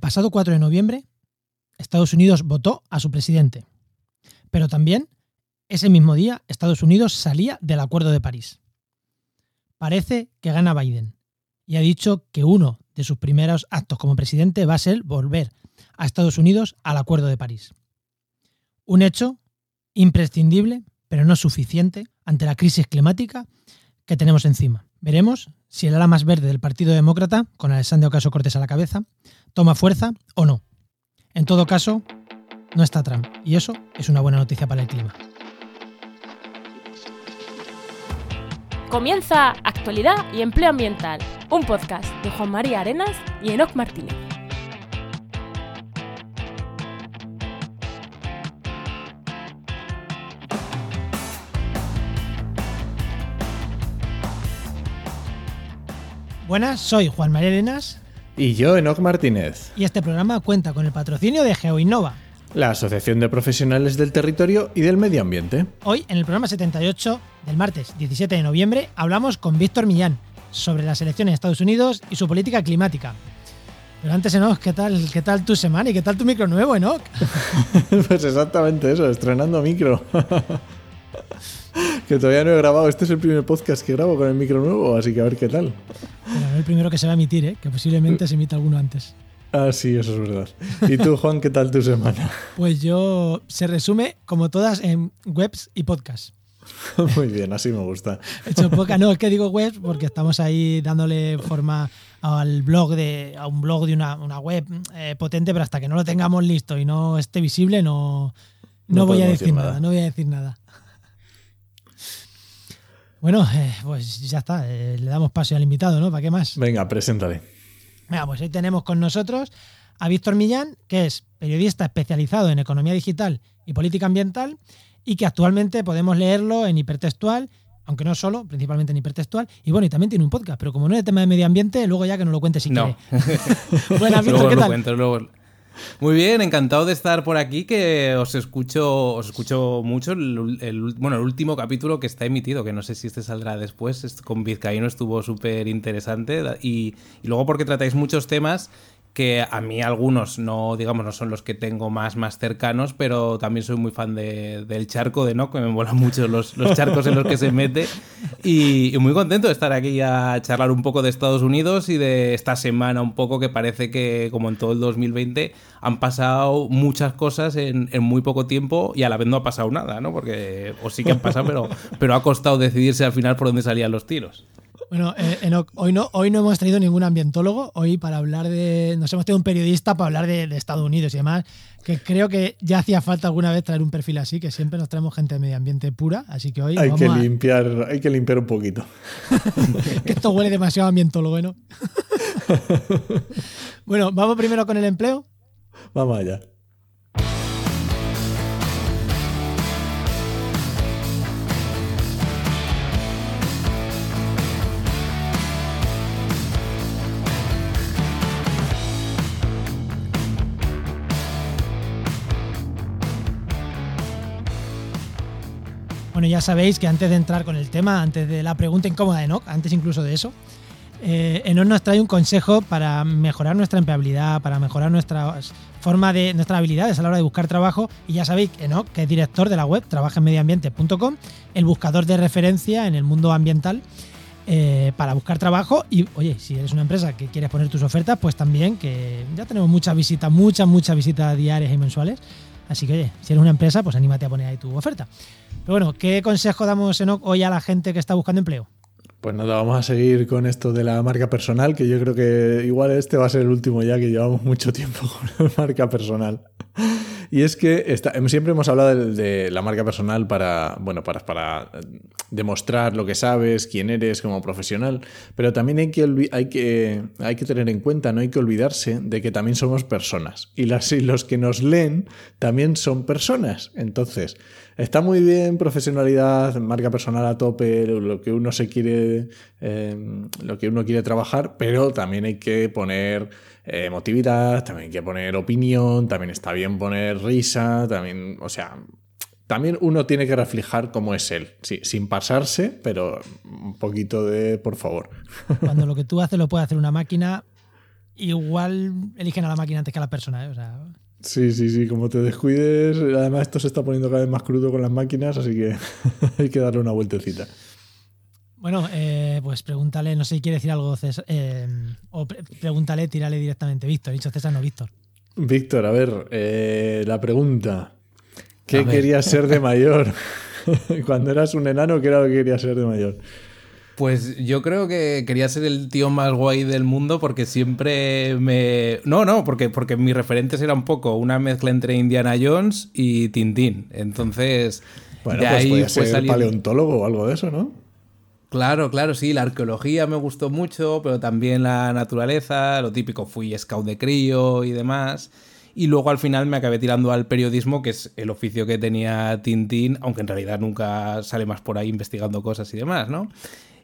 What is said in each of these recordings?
pasado 4 de noviembre, Estados Unidos votó a su presidente, pero también ese mismo día Estados Unidos salía del Acuerdo de París. Parece que gana Biden y ha dicho que uno de sus primeros actos como presidente va a ser volver a Estados Unidos al Acuerdo de París. Un hecho imprescindible, pero no suficiente, ante la crisis climática que tenemos encima. Veremos si el ala más verde del Partido Demócrata, con Alessandro Ocasio Cortés a la cabeza, toma fuerza o no. En todo caso, no está Trump, y eso es una buena noticia para el clima. Comienza Actualidad y Empleo Ambiental, un podcast de Juan María Arenas y Enoc Martínez. Buenas, soy Juan María Arenas. Y yo, Enoc Martínez. Y este programa cuenta con el patrocinio de GeoInnova, la Asociación de Profesionales del Territorio y del Medio Ambiente. Hoy, en el programa 78 del martes 17 de noviembre, hablamos con Víctor Millán sobre las elecciones en Estados Unidos y su política climática. Pero antes, Enoch, ¿qué tal, ¿qué tal tu semana y qué tal tu micro nuevo, Enoch? pues exactamente eso, estrenando micro. que todavía no he grabado. Este es el primer podcast que grabo con el micro nuevo, así que a ver qué tal. Pero no el primero que se va a emitir, ¿eh? que posiblemente se emita alguno antes. Ah, sí, eso es verdad. ¿Y tú, Juan, qué tal tu semana? Pues yo se resume, como todas, en webs y podcasts. Muy bien, así me gusta. He hecho poca, no, es que digo webs porque estamos ahí dándole forma al blog de, a un blog de una, web eh, potente, pero hasta que no lo tengamos listo y no esté visible, no, no, voy a decir nada. no voy a decir nada. Bueno, eh, pues ya está, eh, le damos paso al invitado, ¿no? ¿Para qué más? Venga, preséntale. Venga, pues ahí tenemos con nosotros a Víctor Millán, que es periodista especializado en economía digital y política ambiental y que actualmente podemos leerlo en hipertextual, aunque no solo, principalmente en hipertextual. Y bueno, y también tiene un podcast, pero como no es de tema de medio ambiente, luego ya que nos lo cuente si no. quiere. Buenas, Víctor, ¿qué tal? Muy bien, encantado de estar por aquí, que os escucho, os escucho mucho. El, bueno, el último capítulo que está emitido, que no sé si este saldrá después, con Vizcaíno estuvo súper interesante. Y, y, luego porque tratáis muchos temas que a mí algunos no, digamos, no son los que tengo más, más cercanos, pero también soy muy fan de, del charco de No, que me molan mucho los, los charcos en los que se mete. Y, muy contento de estar aquí a charlar un poco de Estados Unidos y de esta semana un poco que parece que, como en todo el 2020, han pasado muchas cosas en, en muy poco tiempo y a la vez no ha pasado nada, ¿no? Porque, o sí que han pasado, pero, pero ha costado decidirse al final por dónde salían los tiros. Bueno, eh, hoy, no, hoy no hemos traído ningún ambientólogo, hoy para hablar de... Nos hemos traído un periodista para hablar de, Estados Unidos y demás, que creo que ya hacía falta alguna vez traer un perfil así, que siempre nos traemos gente de medio ambiente pura, así que hoy... Hay, que, limpiar, hay que limpiar un poquito. que esto huele demasiado ambientólogo, ¿no? bueno, vamos primero con el empleo. Vamos allá. Bueno, ya sabéis que antes de entrar con el tema, antes de la pregunta incómoda de Enoch, antes incluso de eso, eh, Enoch nos trae un consejo para mejorar nuestra empleabilidad, para mejorar nuestra forma de nuestras habilidades a la hora de buscar trabajo. Y ya sabéis, Enoch, que es director de la web trabajenmedioambiente.com, el buscador de referencia en el mundo ambiental. Eh, para buscar trabajo y oye, si eres una empresa que quieres poner tus ofertas, pues también que ya tenemos muchas visitas, muchas, muchas visitas diarias y mensuales. Así que oye, si eres una empresa, pues anímate a poner ahí tu oferta. Pero bueno, ¿qué consejo damos hoy a la gente que está buscando empleo? Pues nada, vamos a seguir con esto de la marca personal, que yo creo que igual este va a ser el último ya que llevamos mucho tiempo con la marca personal. Y es que siempre hemos hablado de, la marca personal para, bueno, para, para, demostrar lo que sabes, quién eres como profesional, pero también hay que, hay, que, hay que tener en cuenta, no hay que olvidarse de que también somos personas. Y, los que nos leen también son personas. Entonces, está muy bien profesionalidad, marca personal a tope, lo que uno se quiere, eh, lo que uno quiere trabajar, pero también hay que poner eh, emotividad, también hay que poner opinión, también está bien poner risa, también, o sea, también uno tiene que reflejar cómo es él, sí, sin pasarse, pero un poquito de, por favor. Cuando lo que tú haces lo puede hacer una máquina igual eligen a la máquina antes que a la persona. ¿eh? O sea, Sí, sí, sí, como te descuides, además esto se está poniendo cada vez más crudo con las máquinas, así que hay que darle una vueltecita. Bueno, eh, pues pregúntale, no sé si quiere decir algo César, eh, o pre- pregúntale, tírale directamente Víctor. Dicho César, no Víctor. Víctor, a ver, eh, la pregunta. ¿Qué querías ser de mayor? Cuando eras un enano, ¿qué era lo que querías ser de mayor? Pues yo creo que quería ser el tío más guay del mundo porque siempre me... No, no, porque, porque mis referentes era un poco una mezcla entre Indiana Jones y Tintín. Entonces, Bueno, de pues ahí podías fue ser saliendo- paleontólogo o algo de eso, ¿no? Claro, claro, sí, la arqueología me gustó mucho, pero también la naturaleza, lo típico, fui scout de crío y demás. Y luego al final me acabé tirando al periodismo, que es el oficio que tenía Tintín, aunque en realidad nunca sale más por ahí investigando cosas y demás, ¿no?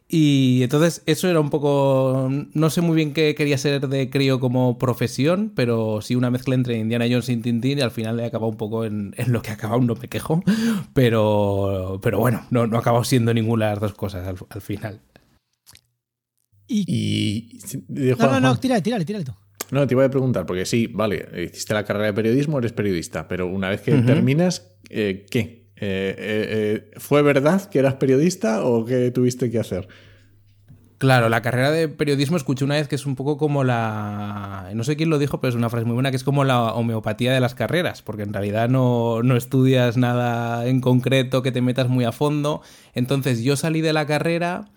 Y entonces eso era un poco, no sé muy bien qué quería ser de crío como profesión, pero sí una mezcla entre Indiana Jones y Tintín y al final he acabado un poco en, en lo que ha acabado, no me quejo, pero, pero bueno, no, no ha acabado siendo ninguna de las dos cosas al, al final. Y, Y. no, no, no, tírale, tírale, tírale tú. No, te iba a preguntar, porque sí, vale, hiciste la carrera de periodismo, eres periodista, pero una vez que terminas, eh, ¿qué? Eh, eh, eh, ¿Fue verdad que eras periodista o qué tuviste que hacer? Claro, la carrera de periodismo escuché una vez que es un poco como la... No sé quién lo dijo, pero es una frase muy buena, que es como la homeopatía de las carreras, porque en realidad no, no estudias nada en concreto que te metas muy a fondo. Entonces yo salí de la carrera,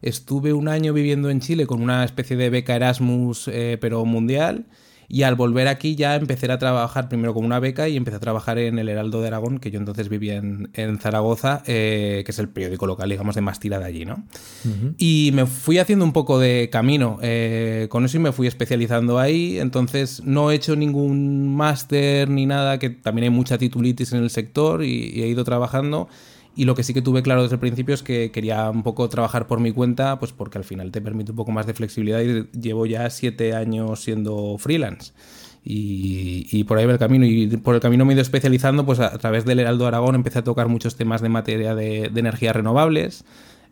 estuve un año viviendo en Chile con una especie de beca Erasmus, pero mundial. Y al volver aquí ya empecé a trabajar primero con una beca y empecé a trabajar en el Heraldo de Aragón, que yo entonces vivía en, en Zaragoza, eh, que es el periódico local, digamos, de más tirada allí, ¿no? Y me fui haciendo un poco de camino eh, con eso y me fui especializando ahí. Entonces no he hecho ningún máster ni nada, que también hay mucha titulitis en el sector y, y he ido trabajando. Y lo que sí que tuve claro desde el principio es que quería un poco trabajar por mi cuenta, pues porque al final te permite un poco más de flexibilidad y llevo ya siete años siendo freelance. Y, y por ahí va el camino. Y por el camino me he ido especializando, pues a, través del Heraldo Aragón empecé a tocar muchos temas de materia de, de energías renovables.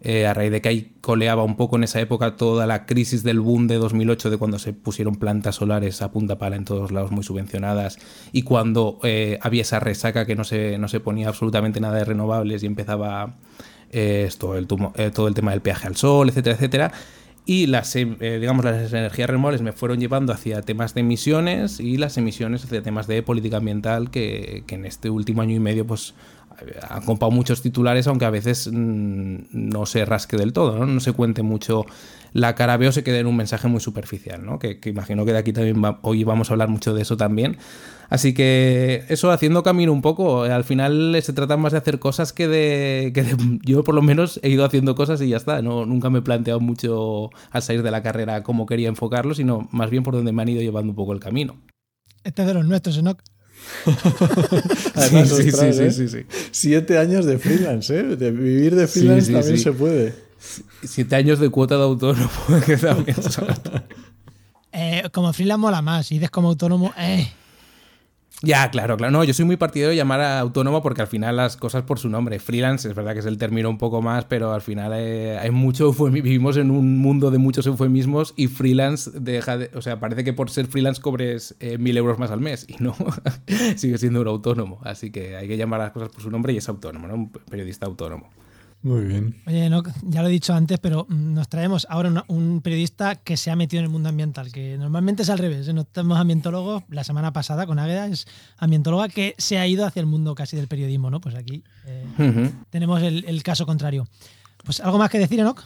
Eh, a raíz de que ahí coleaba un poco en esa época toda la crisis del boom de 2008, de cuando se pusieron plantas solares a punta pala en todos lados muy subvencionadas y cuando eh, había esa resaca que no se, no se ponía absolutamente nada de renovables y empezaba eh, el eh, todo el tema del peaje al sol, etcétera, etcétera. Y las, digamos, las energías renovables me fueron llevando hacia temas de emisiones y las emisiones hacia temas de política ambiental que, que en este último año y medio pues han copado muchos titulares, aunque a veces mm, no se rasque del todo, ¿no? No se cuente mucho la cara B o se quede en un mensaje muy superficial, ¿no? Que, imagino que de aquí también hoy vamos a hablar mucho de eso también. Así que eso, haciendo camino un poco, al final se trata más de hacer cosas que de, que Yo por lo menos he ido haciendo cosas y ya está, no, nunca me he planteado mucho al salir de la carrera cómo quería enfocarlo, sino más bien por donde me han ido llevando un poco el camino. Este es de los nuestros, Enoch. Además, sí, ostras, sí, ¿eh? sí, sí. Siete años de freelance, ¿eh? De vivir de freelance sí, también sí. se puede. Siete años de cuota de autónomo, que también Eh, como freelance mola más. Si dices como autónomo, eh. Ya, claro, claro. No, yo soy muy partidario de llamar a autónomo porque al final las cosas por su nombre. Freelance es verdad que es el término un poco más, pero al final eh, hay mucho vivimos en un mundo de muchos eufemismos y freelance deja de, o sea, parece que por ser freelance cobres eh, mil euros más al mes y no, sigue siendo un autónomo. Así que hay que llamar a las cosas por su nombre y es autónomo, ¿no? Un periodista autónomo. Muy bien. Oye, Enoch, ya lo he dicho antes, pero mm, nos traemos ahora una- un periodista que se ha metido en el mundo ambiental, que normalmente es al revés. ¿eh? No tenemos ambientólogos. La semana pasada con Águeda es ambientóloga que se ha ido hacia el mundo casi del periodismo, ¿no? Pues aquí eh, tenemos el, el caso contrario. Pues algo más que decir, Enoch.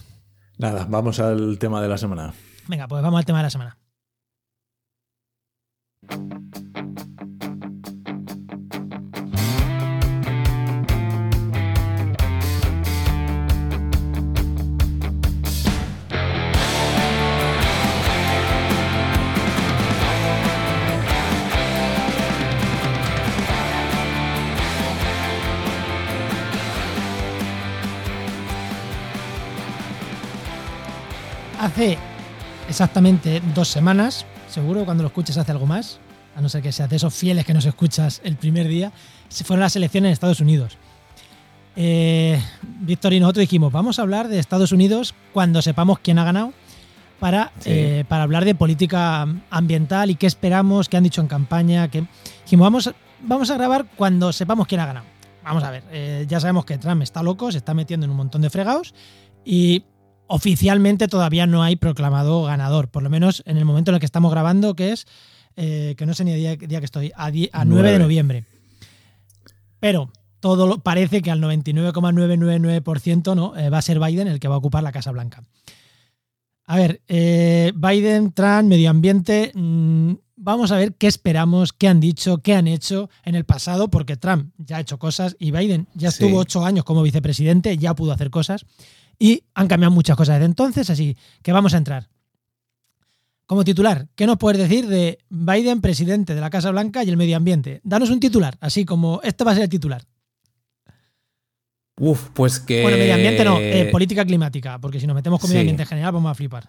Nada, vamos al tema de la semana. Venga, pues vamos al tema de la semana. Hace exactamente dos semanas, seguro cuando lo escuches hace algo más, a no ser que seas de esos fieles que nos escuchas el primer día, se fueron las elecciones en Estados Unidos. Eh, Víctor y nosotros dijimos, vamos a hablar de Estados Unidos cuando sepamos quién ha ganado, para, Sí. eh, para hablar de política ambiental y qué esperamos, qué han dicho en campaña. Que, dijimos, vamos, vamos a grabar cuando sepamos quién ha ganado. Vamos a ver, eh, ya sabemos que Trump está loco, se está metiendo en un montón de fregados y oficialmente todavía no hay proclamado ganador, por lo menos en el momento en el que estamos grabando, que es, eh, que no sé ni el día, día que estoy, a, die- a 9 de noviembre. Pero todo lo- parece que al 99,999% ¿no? Eh, va a ser Biden el que va a ocupar la Casa Blanca. A ver, eh, Biden, Trump, medio ambiente, mm, vamos a ver qué esperamos, qué han dicho, qué han hecho en el pasado, porque Trump ya ha hecho cosas y Biden ya Sí. estuvo ocho años como vicepresidente, ya pudo hacer cosas y han cambiado muchas cosas desde entonces, así que vamos a entrar. Como titular, ¿qué nos puedes decir de Biden, presidente de la Casa Blanca y el medio ambiente? Danos un titular, así como este va a ser el titular. Uf, pues que. Bueno, medio ambiente no, eh, política climática, porque si nos metemos con medio Sí. ambiente en general vamos a flipar.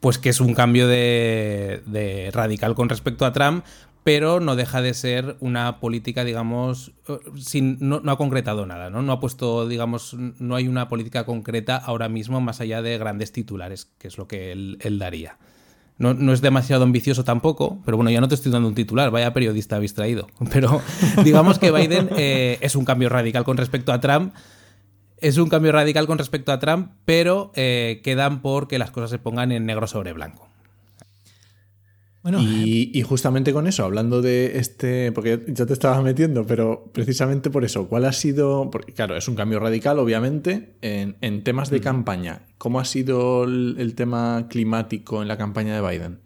Pues que es un cambio de, de radical con respecto a Trump, pero no deja de ser una política, digamos, eh, sin, no, ha concretado nada, ¿no? No ha puesto, digamos, no hay una política concreta ahora mismo más allá de grandes titulares, que es lo que él, él daría. No, no es demasiado ambicioso tampoco, pero bueno, ya no te estoy dando un titular, vaya periodista habéis traído. Pero digamos que Biden eh, es un cambio radical con respecto a Trump, es un cambio radical con respecto a Trump, pero eh, quedan por que las cosas se pongan en negro sobre blanco. Bueno, Y, y justamente con eso, hablando de este, porque ya te estabas metiendo, pero precisamente por eso, ¿cuál ha sido? Porque claro, es un cambio radical, obviamente, en, en temas de campaña. ¿Cómo ha sido el, el tema climático en la campaña de Biden?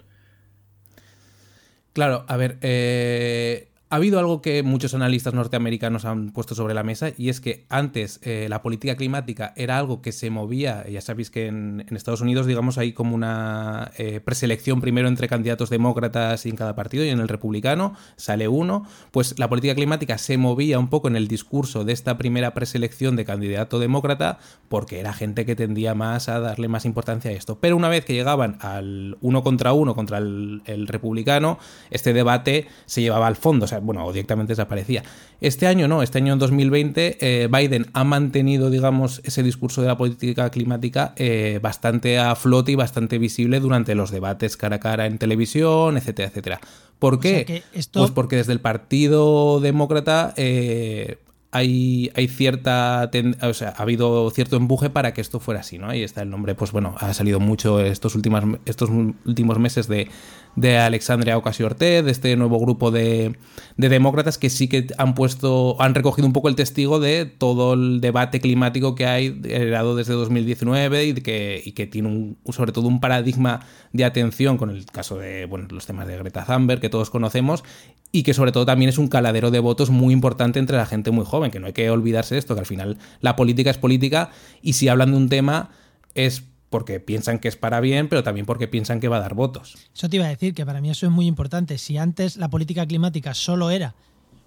Claro, a ver, eh, ha habido algo que muchos analistas norteamericanos han puesto sobre la mesa y es que antes eh, la política climática era algo que se movía, ya sabéis que en, Estados Unidos, digamos, hay como una eh, preselección primero entre candidatos demócratas y en cada partido y en el republicano sale uno, pues la política climática se movía un poco en el discurso de esta primera preselección de candidato demócrata porque era gente que tendía más a darle más importancia a esto. Pero una vez que llegaban al uno contra uno contra el, republicano, este debate se llevaba al fondo, bueno, o directamente desaparecía. Este año no, este año en 2020 eh, Biden ha mantenido, digamos, ese discurso de la política climática eh, bastante a flote y bastante visible durante los debates cara a cara en televisión, etcétera, etcétera. ¿Por O sea qué? esto- Pues porque desde el Partido Demócrata eh, hay, hay cierta. ten- o sea, ha habido cierto empuje para que esto fuera así, ¿no? Ahí está el nombre, pues bueno, ha salido mucho estos, estos últimos meses de, de Alexandria Ocasio-Cortez, de este nuevo grupo de, de demócratas que sí que han puesto, han recogido un poco el testigo de todo el debate climático que hay heredado desde 2019 y que, y que tiene un, sobre todo un paradigma de atención con el caso de bueno, los temas de Greta Thunberg que todos conocemos y que sobre todo también es un caladero de votos muy importante entre la gente muy joven, que no hay que olvidarse de esto, que al final la política es política y si hablan de un tema es porque piensan que es para bien, pero también porque piensan que va a dar votos. Eso te iba a decir que para mí eso es muy importante. Si antes la política climática solo era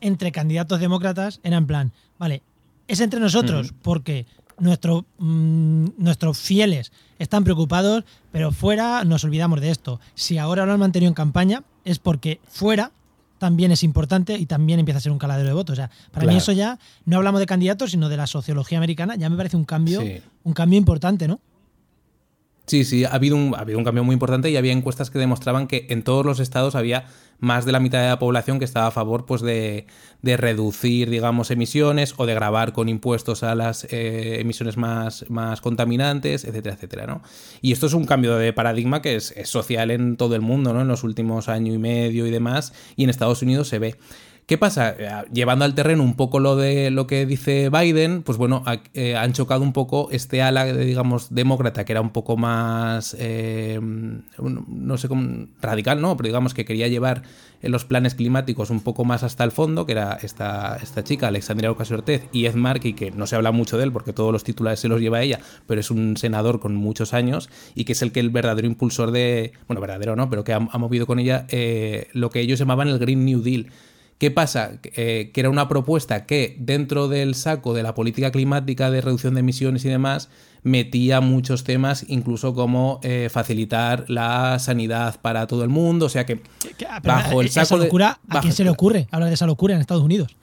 entre candidatos demócratas, era en plan, vale, es entre nosotros porque nuestro, mm, nuestros fieles están preocupados, pero fuera nos olvidamos de esto. Si ahora lo han mantenido en campaña, es porque fuera también es importante y también empieza a ser un caladero de votos. O sea, para mí eso ya no hablamos de candidatos, sino de la sociología americana, ya me parece un cambio, Sí. un cambio importante, ¿no? Sí, sí, ha habido, un, cambio muy importante y había encuestas que demostraban que en todos los estados había más de la mitad de la población que estaba a favor pues, de, de reducir, digamos, emisiones o de grabar con impuestos a las eh, emisiones más, más contaminantes, etcétera, etcétera, ¿no? Y esto es un cambio de paradigma que es, es social en todo el mundo, ¿no? En los últimos año y medio y demás, y en Estados Unidos se ve. ¿Qué pasa? Eh, Llevando al terreno un poco lo de lo que dice Biden, pues bueno, eh, han chocado un poco este ala, digamos, demócrata, que era un poco más, eh, no sé cómo, radical, ¿no? Pero digamos que quería llevar eh, los planes climáticos un poco más hasta el fondo, que era esta, esta chica, Alexandria Ocasio-Cortez, y Ed Markey, que no se habla mucho de él porque todos los titulares se los lleva ella, pero es un senador con muchos años y que es el que el verdadero impulsor de, bueno, verdadero no, pero que ha, movido con ella lo que ellos llamaban el Green New Deal. ¿Qué pasa? Eh, que era una propuesta que dentro del saco de la política climática de reducción de emisiones y demás metía muchos temas, incluso como eh, facilitar la sanidad para todo el mundo, o sea que ah, bajo el esa saco de- ¿A bajo- quién se le ocurre hablar de esa locura en Estados Unidos?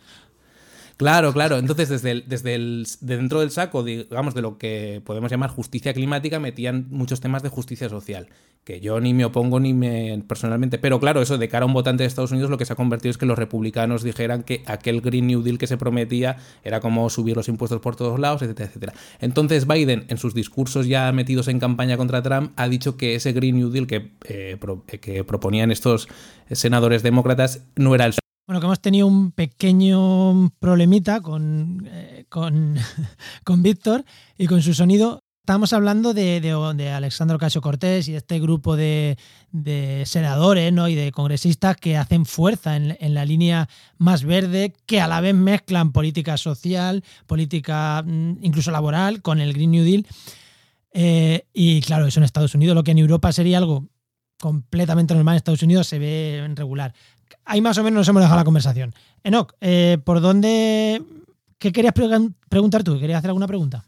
Claro, claro. Entonces, desde, el, desde dentro del saco, digamos, de lo que podemos llamar justicia climática, metían muchos temas de justicia social, que yo ni me opongo ni me personalmente. Pero claro, eso de cara a un votante de Estados Unidos, lo que se ha convertido es que los republicanos dijeran que aquel Green New Deal que se prometía era como subir los impuestos por todos lados, etcétera, etcétera. Entonces, Biden, en sus discursos ya metidos en campaña contra Trump, ha dicho que ese Green New Deal que, eh, que proponían estos senadores demócratas no era el bueno, que hemos tenido un pequeño problemita con, eh, con, con Víctor y con su sonido. Estábamos hablando de, de, Alexandro Casio Cortés y de este grupo de, senadores ¿no? y de congresistas que hacen fuerza en, la línea más verde, que a la vez mezclan política social, política mm, incluso laboral con el Green New Deal. Eh, y claro, eso en Estados Unidos, lo que en Europa sería algo completamente normal, en Estados Unidos se ve regular ahí más o menos nos hemos dejado la conversación. Enoch, eh, ¿por dónde... ¿Qué querías preguntar tú? ¿Querías hacer alguna pregunta?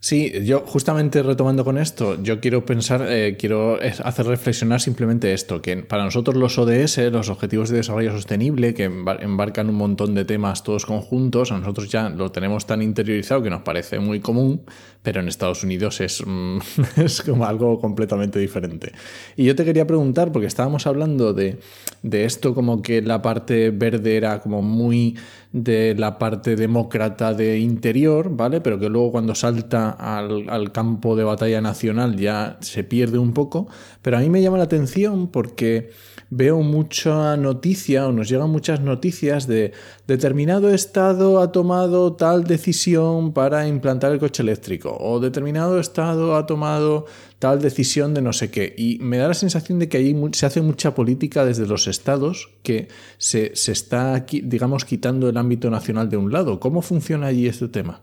Sí, yo justamente retomando con esto, yo quiero pensar, eh, quiero hacer reflexionar simplemente esto, que para nosotros los ODS, los Objetivos de Desarrollo Sostenible, que embarcan un montón de temas todos conjuntos, a nosotros ya lo tenemos tan interiorizado que nos parece muy común, pero en Estados Unidos es, mm, es como algo completamente diferente. Y yo te quería preguntar, porque estábamos hablando de, de esto como que la parte verde era como muy de la parte demócrata de interior, ¿vale? Pero que luego cuando salta al, campo de batalla nacional ya se pierde un poco. Pero a mí me llama la atención porque veo mucha noticia o nos llegan muchas noticias de determinado estado ha tomado tal decisión para implantar el coche eléctrico o determinado estado ha tomado tal decisión de no sé qué. Y me da la sensación de que ahí se hace mucha política desde los estados que se, se está, digamos, quitando el ámbito nacional de un lado. ¿Cómo funciona allí este tema?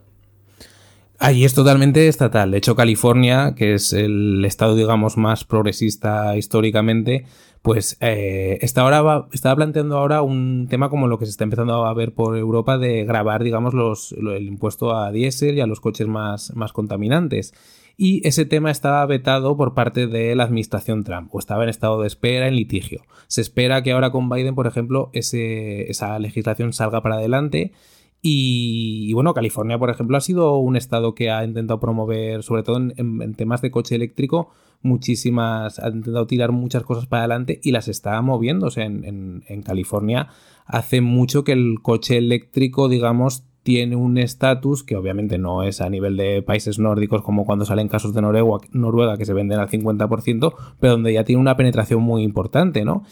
Ahí es totalmente estatal. De hecho, California, que es el estado, digamos, más progresista históricamente, pues eh, está ahora estaba planteando ahora un tema como lo que se está empezando a ver por Europa de grabar, digamos, los, el impuesto a diésel y a los coches más, más contaminantes y ese tema estaba vetado por parte de la administración Trump o estaba en estado de espera, en litigio. Se espera que ahora con Biden, por ejemplo, esa legislación salga para adelante. Y, bueno, California, por ejemplo, ha sido un estado que ha intentado promover, sobre todo en, temas de coche eléctrico, muchísimas, ha intentado tirar muchas cosas para adelante y las está moviendo. O sea, en, en California hace mucho que el coche eléctrico, digamos, tiene un estatus que obviamente no es a nivel de países nórdicos como cuando salen casos de Noruega, Noruega que se venden al 50%, pero donde ya tiene una penetración muy importante, ¿no?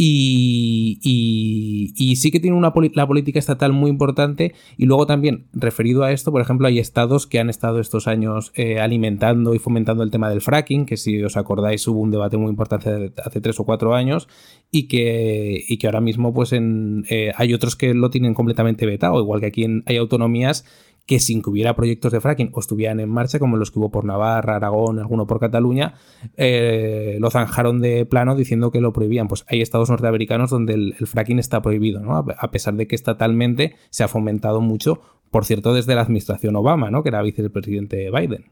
Y, sí que tiene una la política estatal muy importante. Y luego también, referido a esto, por ejemplo, hay estados que han estado estos años eh, alimentando y fomentando el tema del fracking, que si os acordáis hubo un debate muy importante hace tres o cuatro años, y que, que ahora mismo pues en, eh, hay otros que lo tienen completamente vetado, igual que aquí hay autonomías que sin que hubiera proyectos de fracking o estuvieran en marcha, como los que hubo por Navarra, Aragón, alguno por Cataluña, eh, lo zanjaron de plano diciendo que lo prohibían. Pues hay estados norteamericanos donde el, fracking está prohibido, ¿no? A pesar de que estatalmente se ha fomentado mucho, por cierto, desde la administración Obama, ¿no? Que era vicepresidente Biden.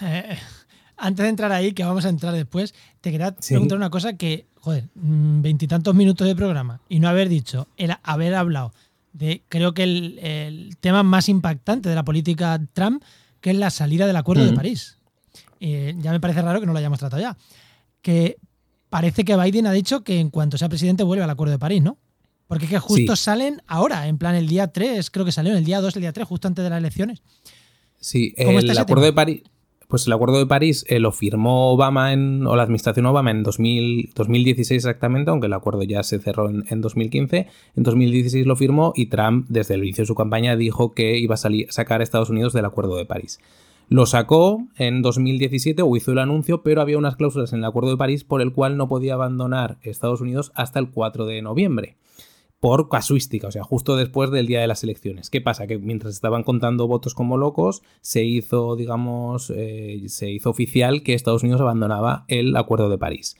Eh, antes de entrar ahí, que vamos a entrar después, te quería preguntar una cosa que, joder, mm, veintitantos minutos de programa y no haber dicho, el haber hablado creo que el, tema más impactante de la política Trump, que es la salida del Acuerdo de París. Eh, ya me parece raro que no lo hayamos tratado ya. Que parece que Biden ha dicho que en cuanto sea presidente vuelve al Acuerdo de París, ¿no? Porque es que justo salen ahora, en plan el día 3, creo que salió el día 2, el día 3, justo antes de las elecciones. Sí, el Acuerdo de París. Pues el Acuerdo de París eh, lo firmó Obama en, o la administración Obama en 2016 exactamente, aunque el acuerdo ya se cerró en, 2015. En 2016 lo firmó y Trump desde el inicio de su campaña dijo que iba a salir, sacar a Estados Unidos del Acuerdo de París. Lo sacó en 2017 o hizo el anuncio, pero había unas cláusulas en el Acuerdo de París por el cual no podía abandonar Estados Unidos hasta el 4 de noviembre por casuística, o sea, justo después del día de las elecciones. ¿Qué pasa? Que mientras estaban contando votos como locos, se hizo, digamos, eh, se hizo oficial que Estados Unidos abandonaba el Acuerdo de París.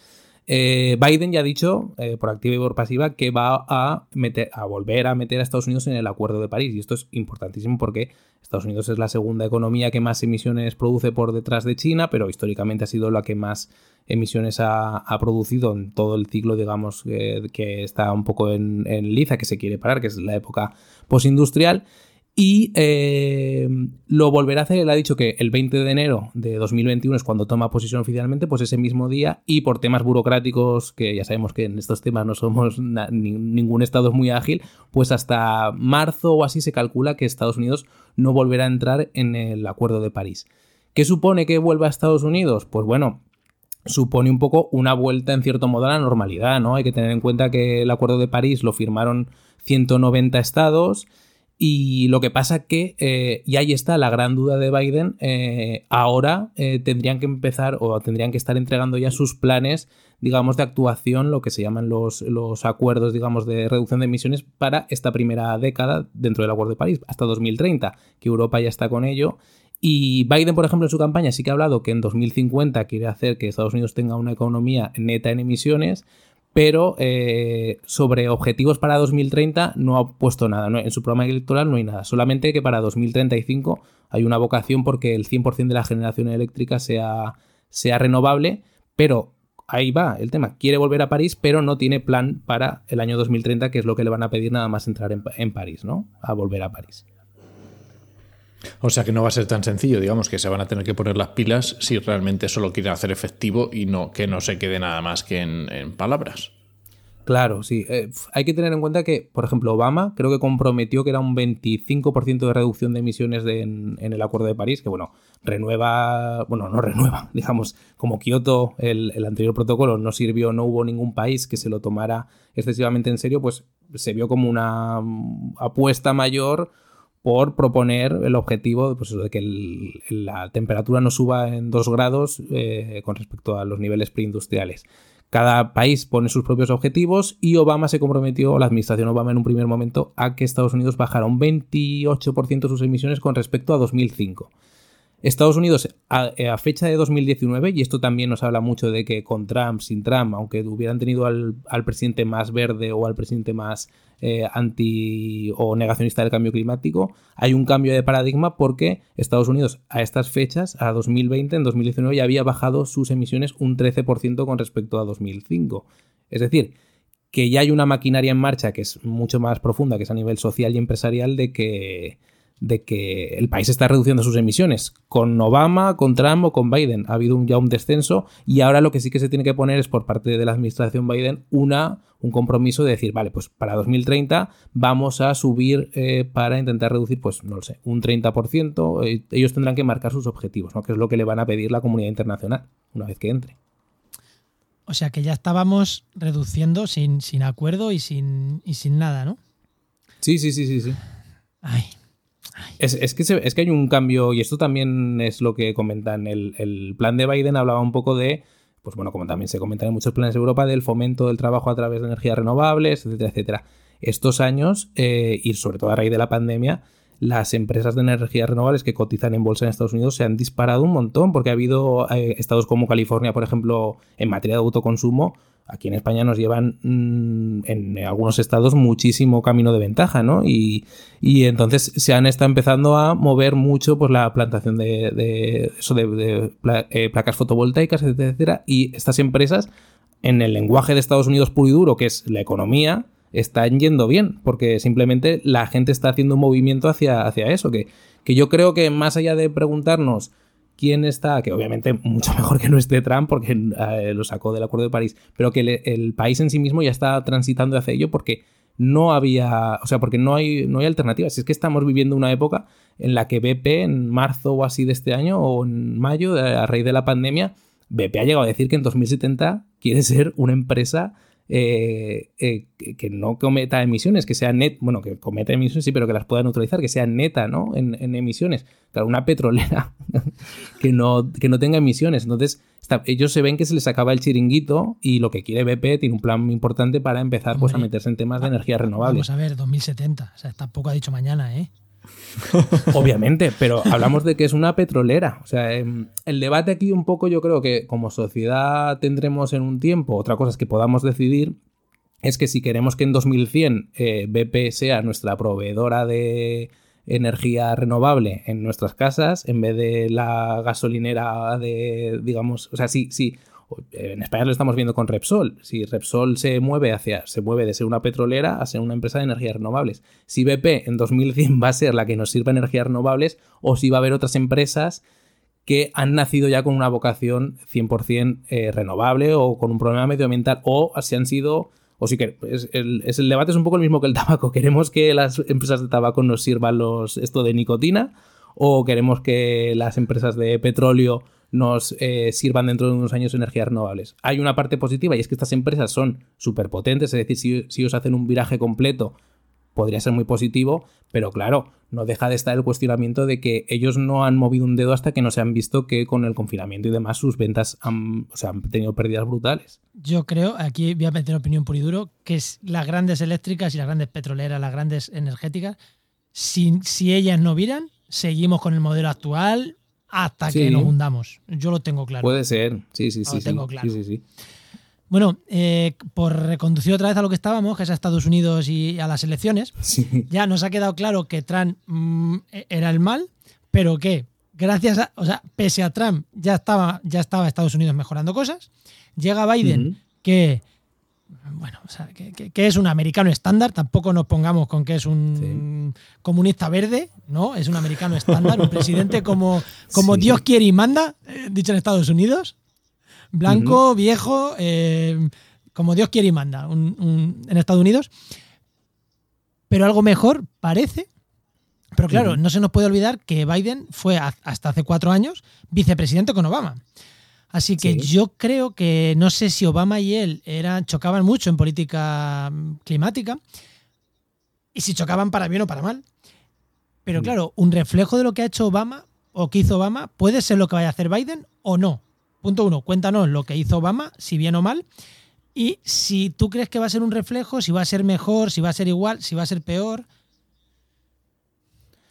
Eh, Biden ya ha dicho, eh, por activa y por pasiva, que va a, meter, a volver a meter a Estados Unidos en el Acuerdo de París. Y esto es importantísimo porque Estados Unidos es la segunda economía que más emisiones produce por detrás de China, pero históricamente ha sido la que más emisiones ha, producido en todo el ciclo, digamos, que está un poco en, en liza, que se quiere parar, que es la época postindustrial. Y eh, lo volverá a hacer, él ha dicho que el 20 de enero de 2021 es cuando toma posición oficialmente, pues ese mismo día y por temas burocráticos, que ya sabemos que en estos temas no somos, ningún estado es muy ágil, pues hasta marzo o así se calcula que Estados Unidos no volverá a entrar en el Acuerdo de París. ¿Qué supone que vuelva a Estados Unidos? Pues bueno, supone un poco una vuelta en cierto modo a la normalidad, ¿no? Hay que tener en cuenta que el Acuerdo de París lo firmaron 190 estados y lo que pasa que, eh, y ahí está la gran duda de Biden, eh, ahora eh, tendrían que empezar o tendrían que estar entregando ya sus planes, digamos, de actuación, lo que se llaman los, los acuerdos, digamos, de reducción de emisiones para esta primera década dentro del Acuerdo de París, hasta 2030, que Europa ya está con ello. Y Biden, por ejemplo, en su campaña sí que ha hablado que en 2050 quiere hacer que Estados Unidos tenga una economía neta en emisiones, pero eh, sobre objetivos para 2030 no ha puesto nada. En su programa electoral no hay nada. Solamente que para 2035 hay una vocación porque el 100% de la generación eléctrica sea, sea renovable, pero ahí va el tema. Quiere volver a París, pero no tiene plan para el año 2030, que es lo que le van a pedir nada más entrar en, en París, ¿no? A volver a París. O sea que no va a ser tan sencillo, digamos, que se van a tener que poner las pilas si realmente solo quieren hacer efectivo y no que no se quede nada más que en, palabras. Claro, sí. Eh, hay que tener en cuenta que, por ejemplo, Obama creo que comprometió que era un 25% de reducción de emisiones en, el Acuerdo de París, que bueno, renueva, bueno, no renueva, digamos, como Kioto, el, el, anterior protocolo, no sirvió, no hubo ningún país que se lo tomara excesivamente en serio, pues se vio como una apuesta mayor por proponer el objetivo pues, de que la temperatura no suba en 2 grados eh, con respecto a los niveles preindustriales. Cada país pone sus propios objetivos y Obama se comprometió, la administración Obama en un primer momento, a que Estados Unidos bajara un 28% sus emisiones con respecto a 2005. Estados Unidos, a, fecha de 2019, y esto también nos habla mucho de que con Trump, sin Trump, aunque hubieran tenido al, presidente más verde o al presidente más eh, anti o negacionista del cambio climático, hay un cambio de paradigma porque Estados Unidos a estas fechas, a 2020, en 2019, ya había bajado sus emisiones un 13% con respecto a 2005. Es decir, que ya hay una maquinaria en marcha que es mucho más profunda, que es a nivel social y empresarial, de que de que el país está reduciendo sus emisiones. Con Obama, con Trump o con Biden ha habido ya un descenso y ahora lo que sí que se tiene que poner es por parte de la administración Biden una, un compromiso de decir, vale, pues para 2030 vamos a subir eh, para intentar reducir, pues no lo sé, un 30%. Eh, ellos tendrán que marcar sus objetivos, ¿no? que es lo que le van a pedir la comunidad internacional una vez que entre. O sea que ya estábamos reduciendo sin, sin acuerdo y sin, y sin nada, ¿no? Sí, sí, sí, sí, sí. Ay. Es, que es que hay un cambio, y esto también es lo que comentan. El, el plan de Biden hablaba un poco de, pues bueno, como también se comentan en muchos planes de Europa, del fomento del trabajo a través de energías renovables, etcétera, etcétera. Estos años, eh, y sobre todo a raíz de la pandemia, las empresas de energías renovables que cotizan en bolsa en Estados Unidos se han disparado un montón, porque ha habido eh, estados como California, por ejemplo, en materia de autoconsumo, aquí en España nos llevan mm, en algunos estados muchísimo camino de ventaja, ¿no? Y, entonces se han estado empezando a mover mucho pues, la plantación de, eso de, eh, placas fotovoltaicas, etcétera, y estas empresas, en el lenguaje de Estados Unidos puro y duro, que es la economía, están yendo bien, porque simplemente la gente está haciendo un movimiento hacia, hacia eso, que, que yo creo que más allá de preguntarnos quién está, que obviamente mucho mejor que no esté Trump porque eh, lo sacó del Acuerdo de París, pero que el país en sí mismo ya está transitando hacia ello porque no había, o sea, porque no hay, no hay alternativas. Es que estamos viviendo una época en la que BP en marzo o así de este año o en mayo, a raíz de la pandemia, BP ha llegado a decir que en 2070 quiere ser una empresa eh, eh, que no cometa emisiones, que sea net, bueno, que cometa emisiones, sí, pero que las pueda neutralizar, que sea neta, ¿no? En, emisiones. Claro, una petrolera que, no, que no tenga emisiones. Entonces, ellos se ven que se les acaba el chiringuito y lo que quiere BP tiene un plan muy importante para empezar pues, a meterse en temas de energías renovables. Vamos a ver, 2070. O sea, tampoco ha dicho mañana, ¿eh? Obviamente, pero hablamos de que es una petrolera. O sea, em, el debate aquí un poco yo creo que como sociedad tendremos en un tiempo, otra cosa es que podamos decidir, es que si queremos que en 2100 eh, BP sea nuestra proveedora de energía renovable en nuestras casas, en vez de la gasolinera de, digamos, o sea, sí, sí, en España lo estamos viendo con Repsol. Si Repsol se mueve hacia, se mueve de ser una petrolera a ser una empresa de energías renovables. Si BP en 2100 va a ser la que nos sirva energías renovables o si va a haber otras empresas que han nacido ya con una vocación 100% eh, renovable o con un problema medioambiental o si han sido o si que el, el, debate es un poco el mismo que el tabaco. ¿Queremos que las empresas de tabaco nos sirvan los, esto de nicotina? ¿O queremos que las empresas de petróleo nos eh, sirvan dentro de unos años energías renovables. Hay una parte positiva y es que estas empresas son súper potentes, es decir, si, si ellos hacen un viraje completo, podría ser muy positivo, pero claro, no deja de estar el cuestionamiento de que ellos no han movido un dedo hasta que no se han visto que con el confinamiento y demás sus ventas han, o sea, han tenido pérdidas brutales. Yo creo, aquí voy a meter opinión por y duro, que es las grandes eléctricas y las grandes petroleras, las grandes energéticas, si, si ellas no viran, seguimos con el modelo actual, hasta que nos hundamos. Yo lo tengo claro. Puede ser, sí, sí, sí. Lo tengo claro. Sí, bueno, eh, por reconducir otra vez a lo que estábamos, que es a Estados Unidos y a las elecciones, ya nos ha quedado claro que Trump mm, era el mal, pero que gracias a, o sea, pese a Trump ya estaba, ya estaba Estados Unidos mejorando cosas. Llega Biden, que bueno, o sea, que, es un americano estándar, tampoco nos pongamos con que es un comunista verde, ¿no? Es un americano estándar, un presidente como, como Dios quiere y manda, eh, dicho en Estados Unidos, blanco, viejo, eh, como Dios quiere y manda en Estados Unidos. Pero algo mejor parece. Pero claro, no se nos puede olvidar que Biden fue hasta hace cuatro años vicepresidente con Obama. Así que yo creo que no sé si Obama y él eran, chocaban mucho en política mm, climática y si chocaban para bien o para mal. Pero mm. claro, un reflejo de lo que ha hecho Obama o que hizo Obama puede ser lo que vaya a hacer Biden o no. Punto uno, cuéntanos lo que hizo Obama, si bien o mal, y si tú crees que va a ser un reflejo, si va a ser mejor, si va a ser igual, si va a ser peor.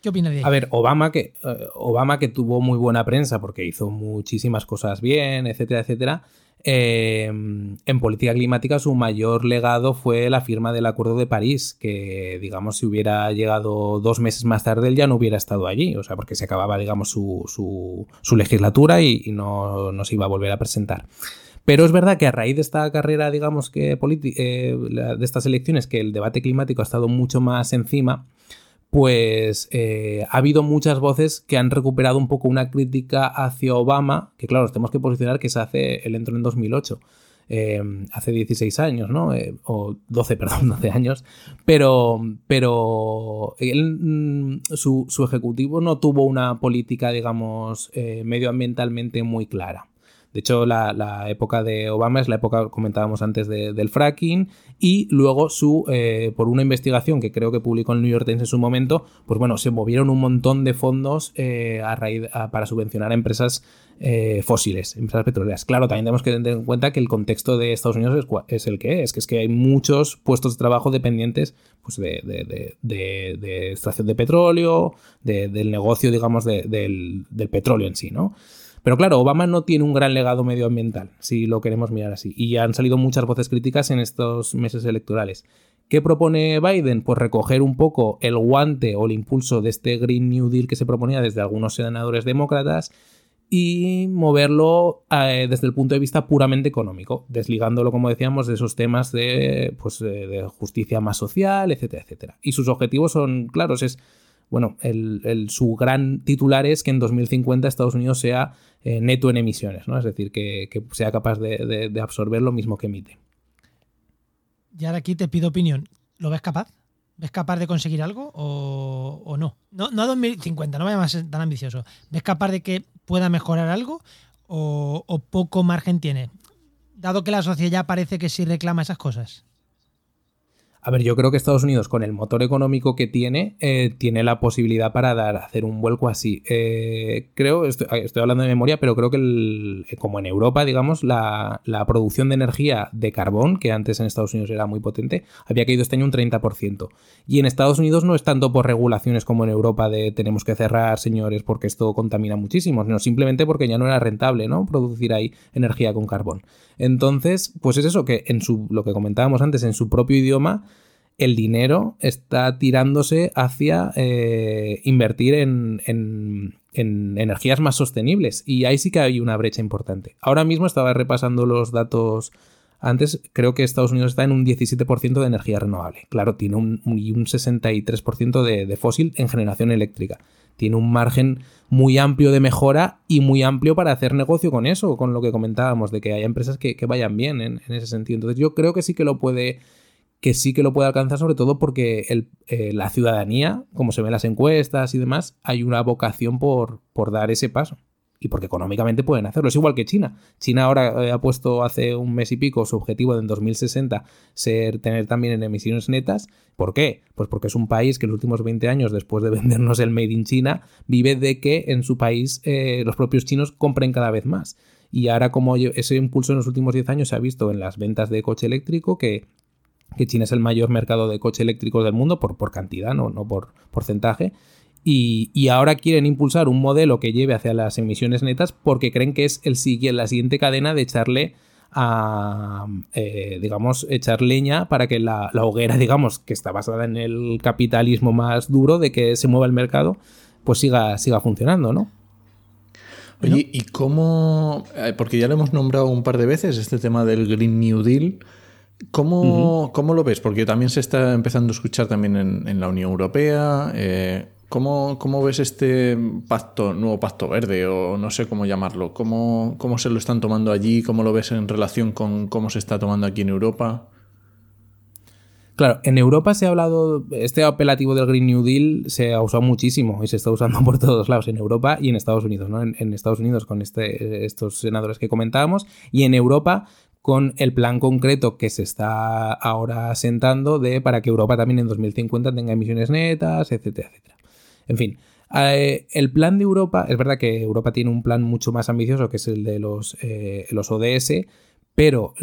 ¿Qué opinas de? A ver, Obama que, eh, Obama que tuvo muy buena prensa porque hizo muchísimas cosas bien, etcétera, etcétera. Eh, en política climática su mayor legado fue la firma del Acuerdo de París, que digamos si hubiera llegado dos meses más tarde él ya no hubiera estado allí, o sea, porque se acababa digamos su, su, legislatura y, no, no, se iba a volver a presentar. Pero es verdad que a raíz de esta carrera, digamos que eh, de estas elecciones, que el debate climático ha estado mucho más encima, pues eh, ha habido muchas voces que han recuperado un poco una crítica hacia Obama, que claro, tenemos que posicionar que se hace, el entro en 2008. Eh, hace 16 años, ¿no? Eh, o 12, perdón, 12 años. Pero, pero él, mm, su, su, ejecutivo no tuvo una política, digamos, medioambientalmente muy clara. De hecho, la, época de Obama es la época, comentábamos antes, del fracking y luego su, eh, por una investigación que creo que publicó el New York Times en su momento, pues bueno, se movieron un montón de fondos eh, a raíz, para subvencionar a empresas eh, fósiles, empresas petroleras. Claro, también tenemos que tener en cuenta que el contexto de Estados Unidos es, el que es, que es que hay muchos puestos de trabajo dependientes pues, de, extracción de petróleo, del negocio, digamos, del, del petróleo en sí, ¿no? Pero claro, Obama no tiene un gran legado medioambiental, si lo queremos mirar así. Y han salido muchas voces críticas en estos meses electorales. ¿Qué propone Biden? Pues recoger un poco el guante o el impulso de este Green New Deal que se proponía desde algunos senadores demócratas y moverlo eh, desde el punto de vista puramente económico, desligándolo, como decíamos, de esos temas de, pues, de justicia más social, etcétera, etcétera. Y sus objetivos son claros, es bueno, el, su gran titular es que en 2050 Estados Unidos sea eh, neto en emisiones, ¿no? Es decir, que, sea capaz de, absorber lo mismo que emite. Y ahora aquí te pido opinión. ¿Lo ves capaz? ¿Ves capaz de conseguir algo o, no? no? No a 2050, no vaya a ser tan ambicioso. ¿Ves capaz de que pueda mejorar algo o, o poco margen tiene? Dado que la sociedad ya parece que sí reclama esas cosas. A ver, yo creo que Estados Unidos, con el motor económico que tiene, eh, tiene la posibilidad para dar, hacer un vuelco así. Eh, creo, estoy, hablando de memoria, pero creo que eh, como en Europa, digamos, la, producción de energía de carbón, que antes en Estados Unidos era muy potente, había caído este año un 30%. Y en Estados Unidos no es tanto por regulaciones como en Europa de tenemos que cerrar, señores, porque esto contamina muchísimo, sino simplemente porque ya no era rentable, ¿no? Producir ahí energía con carbón. Entonces, pues es eso, que en su, lo que comentábamos antes, en su propio idioma, el dinero está tirándose hacia eh, invertir en, en, energías más sostenibles. Y ahí sí que hay una brecha importante. Ahora mismo estaba repasando los datos. Antes creo que Estados Unidos está en un 17% de energía renovable. Claro, tiene un, un 63% de, de fósil en generación eléctrica. Tiene un margen muy amplio de mejora y muy amplio para hacer negocio con eso, con lo que comentábamos, de que haya empresas que, vayan bien en, en, ese sentido. Entonces yo creo que sí que lo puede que sí que lo puede alcanzar, sobre todo porque eh, la ciudadanía, como se ven las encuestas y demás, hay una vocación por, por, dar ese paso. Y porque económicamente pueden hacerlo. Es igual que China. China ahora eh, ha puesto hace un mes y pico su objetivo de en 2060 ser, tener también en emisiones netas. ¿Por qué? Pues porque es un país que en los últimos 20 años, después de vendernos el Made in China, vive de que en su país eh, los propios chinos compren cada vez más. Y ahora como ese impulso en los últimos 10 años se ha visto en las ventas de coche eléctrico, que que China es el mayor mercado de coches eléctricos del mundo por, por cantidad, no, no por porcentaje. Y, ahora quieren impulsar un modelo que lleve hacia las emisiones netas porque creen que es el, la siguiente cadena de echarle a, eh, digamos, echar leña para que la, hoguera, digamos, que está basada en el capitalismo más duro de que se mueva el mercado, pues siga, siga funcionando, ¿no? Oye, ¿y cómo? Eh, porque ya lo hemos nombrado un par de veces, este tema del Green New Deal. ¿Cómo, lo ves? Porque también se está empezando a escuchar también en, la Unión Europea. Eh, ¿cómo, ves este pacto, nuevo pacto verde o no sé cómo llamarlo? ¿Cómo, ¿Cómo se lo están tomando allí? ¿Cómo lo ves en relación con cómo se está tomando aquí en Europa? Claro, en Europa se ha hablado, este apelativo del Green New Deal se ha usado muchísimo y se está usando por todos lados, en Europa y en Estados Unidos, ¿no? En, Estados Unidos con este, estos senadores que comentábamos y en Europa con el plan concreto que se está ahora sentando de para que Europa también en 2050 tenga emisiones netas, etcétera, etcétera. En fin, eh, el plan de Europa, es verdad que Europa tiene un plan mucho más ambicioso que es el de los, eh, los ODS, pero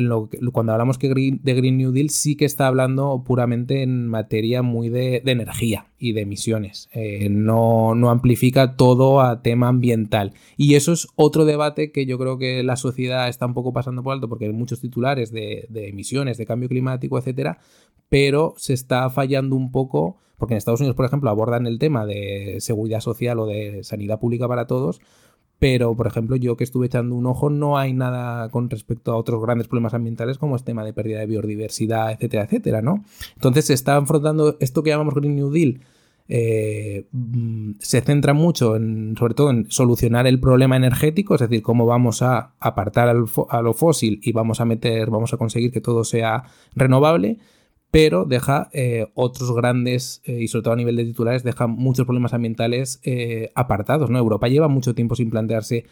cuando hablamos de Green New Deal sí que está hablando puramente en materia muy de, energía y de emisiones. Eh, no, amplifica todo a tema ambiental. Y eso es otro debate que yo creo que la sociedad está un poco pasando por alto porque hay muchos titulares de, de emisiones, de cambio climático, etcétera, pero se está fallando un poco porque en Estados Unidos, por ejemplo, abordan el tema de seguridad social o de sanidad pública para todos, pero, por ejemplo, yo que estuve echando un ojo, no hay nada con respecto a otros grandes problemas ambientales como el tema de pérdida de biodiversidad, etcétera, etcétera, ¿no? Entonces se está enfrentando esto que llamamos Green New Deal. Eh, mm, se centra mucho en, sobre todo en solucionar el problema energético, es decir, cómo vamos a apartar a lo fósil y vamos a meter, vamos a conseguir que todo sea renovable, pero deja eh, otros grandes, eh, y sobre todo a nivel de titulares, deja muchos problemas ambientales eh, apartados. ¿no? Europa lleva mucho tiempo sin plantearse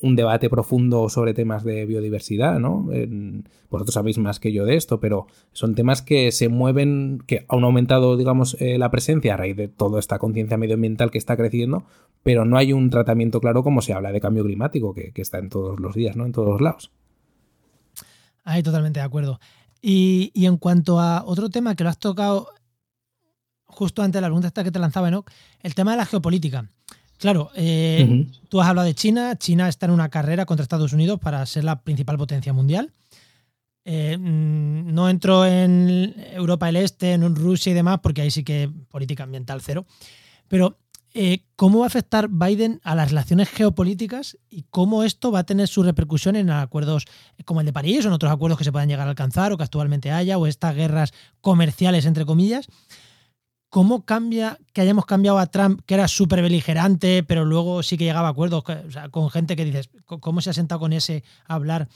un debate profundo sobre temas de biodiversidad, ¿no? vosotros sabéis más que yo de esto, pero son temas que se mueven, que han aumentado, digamos, la presencia a raíz de toda esta conciencia medioambiental que está creciendo, pero no hay un tratamiento claro como se habla de cambio climático, que, que está en todos los días, ¿no? En todos los lados. Ahí totalmente de acuerdo. Y, en cuanto a otro tema que lo has tocado justo antes de la pregunta esta que te lanzaba, Enoch, el tema de la geopolítica. Claro, eh, tú has hablado de China. China está en una carrera contra Estados Unidos para ser la principal potencia mundial. Eh, mm, no entro en Europa del Este, en Rusia y demás, porque ahí sí que política ambiental cero. Pero eh, cómo va a afectar Biden a las relaciones geopolíticas y cómo esto va a tener su repercusión en acuerdos como el de París o en otros acuerdos que se puedan llegar a alcanzar o que actualmente haya o estas guerras comerciales entre comillas. ¿Cómo cambia que hayamos cambiado a Trump, que era súper beligerante, pero luego sí que llegaba a acuerdos con gente que dices, ¿cómo se ha sentado con ese a hablar?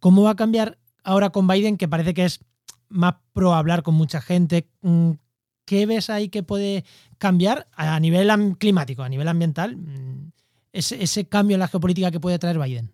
¿Cómo va a cambiar ahora con Biden, que parece que es más pro hablar con mucha gente? ¿Qué ves ahí que puede cambiar a nivel climático, a nivel ambiental? Mm, ese, cambio en la geopolítica que puede traer Biden.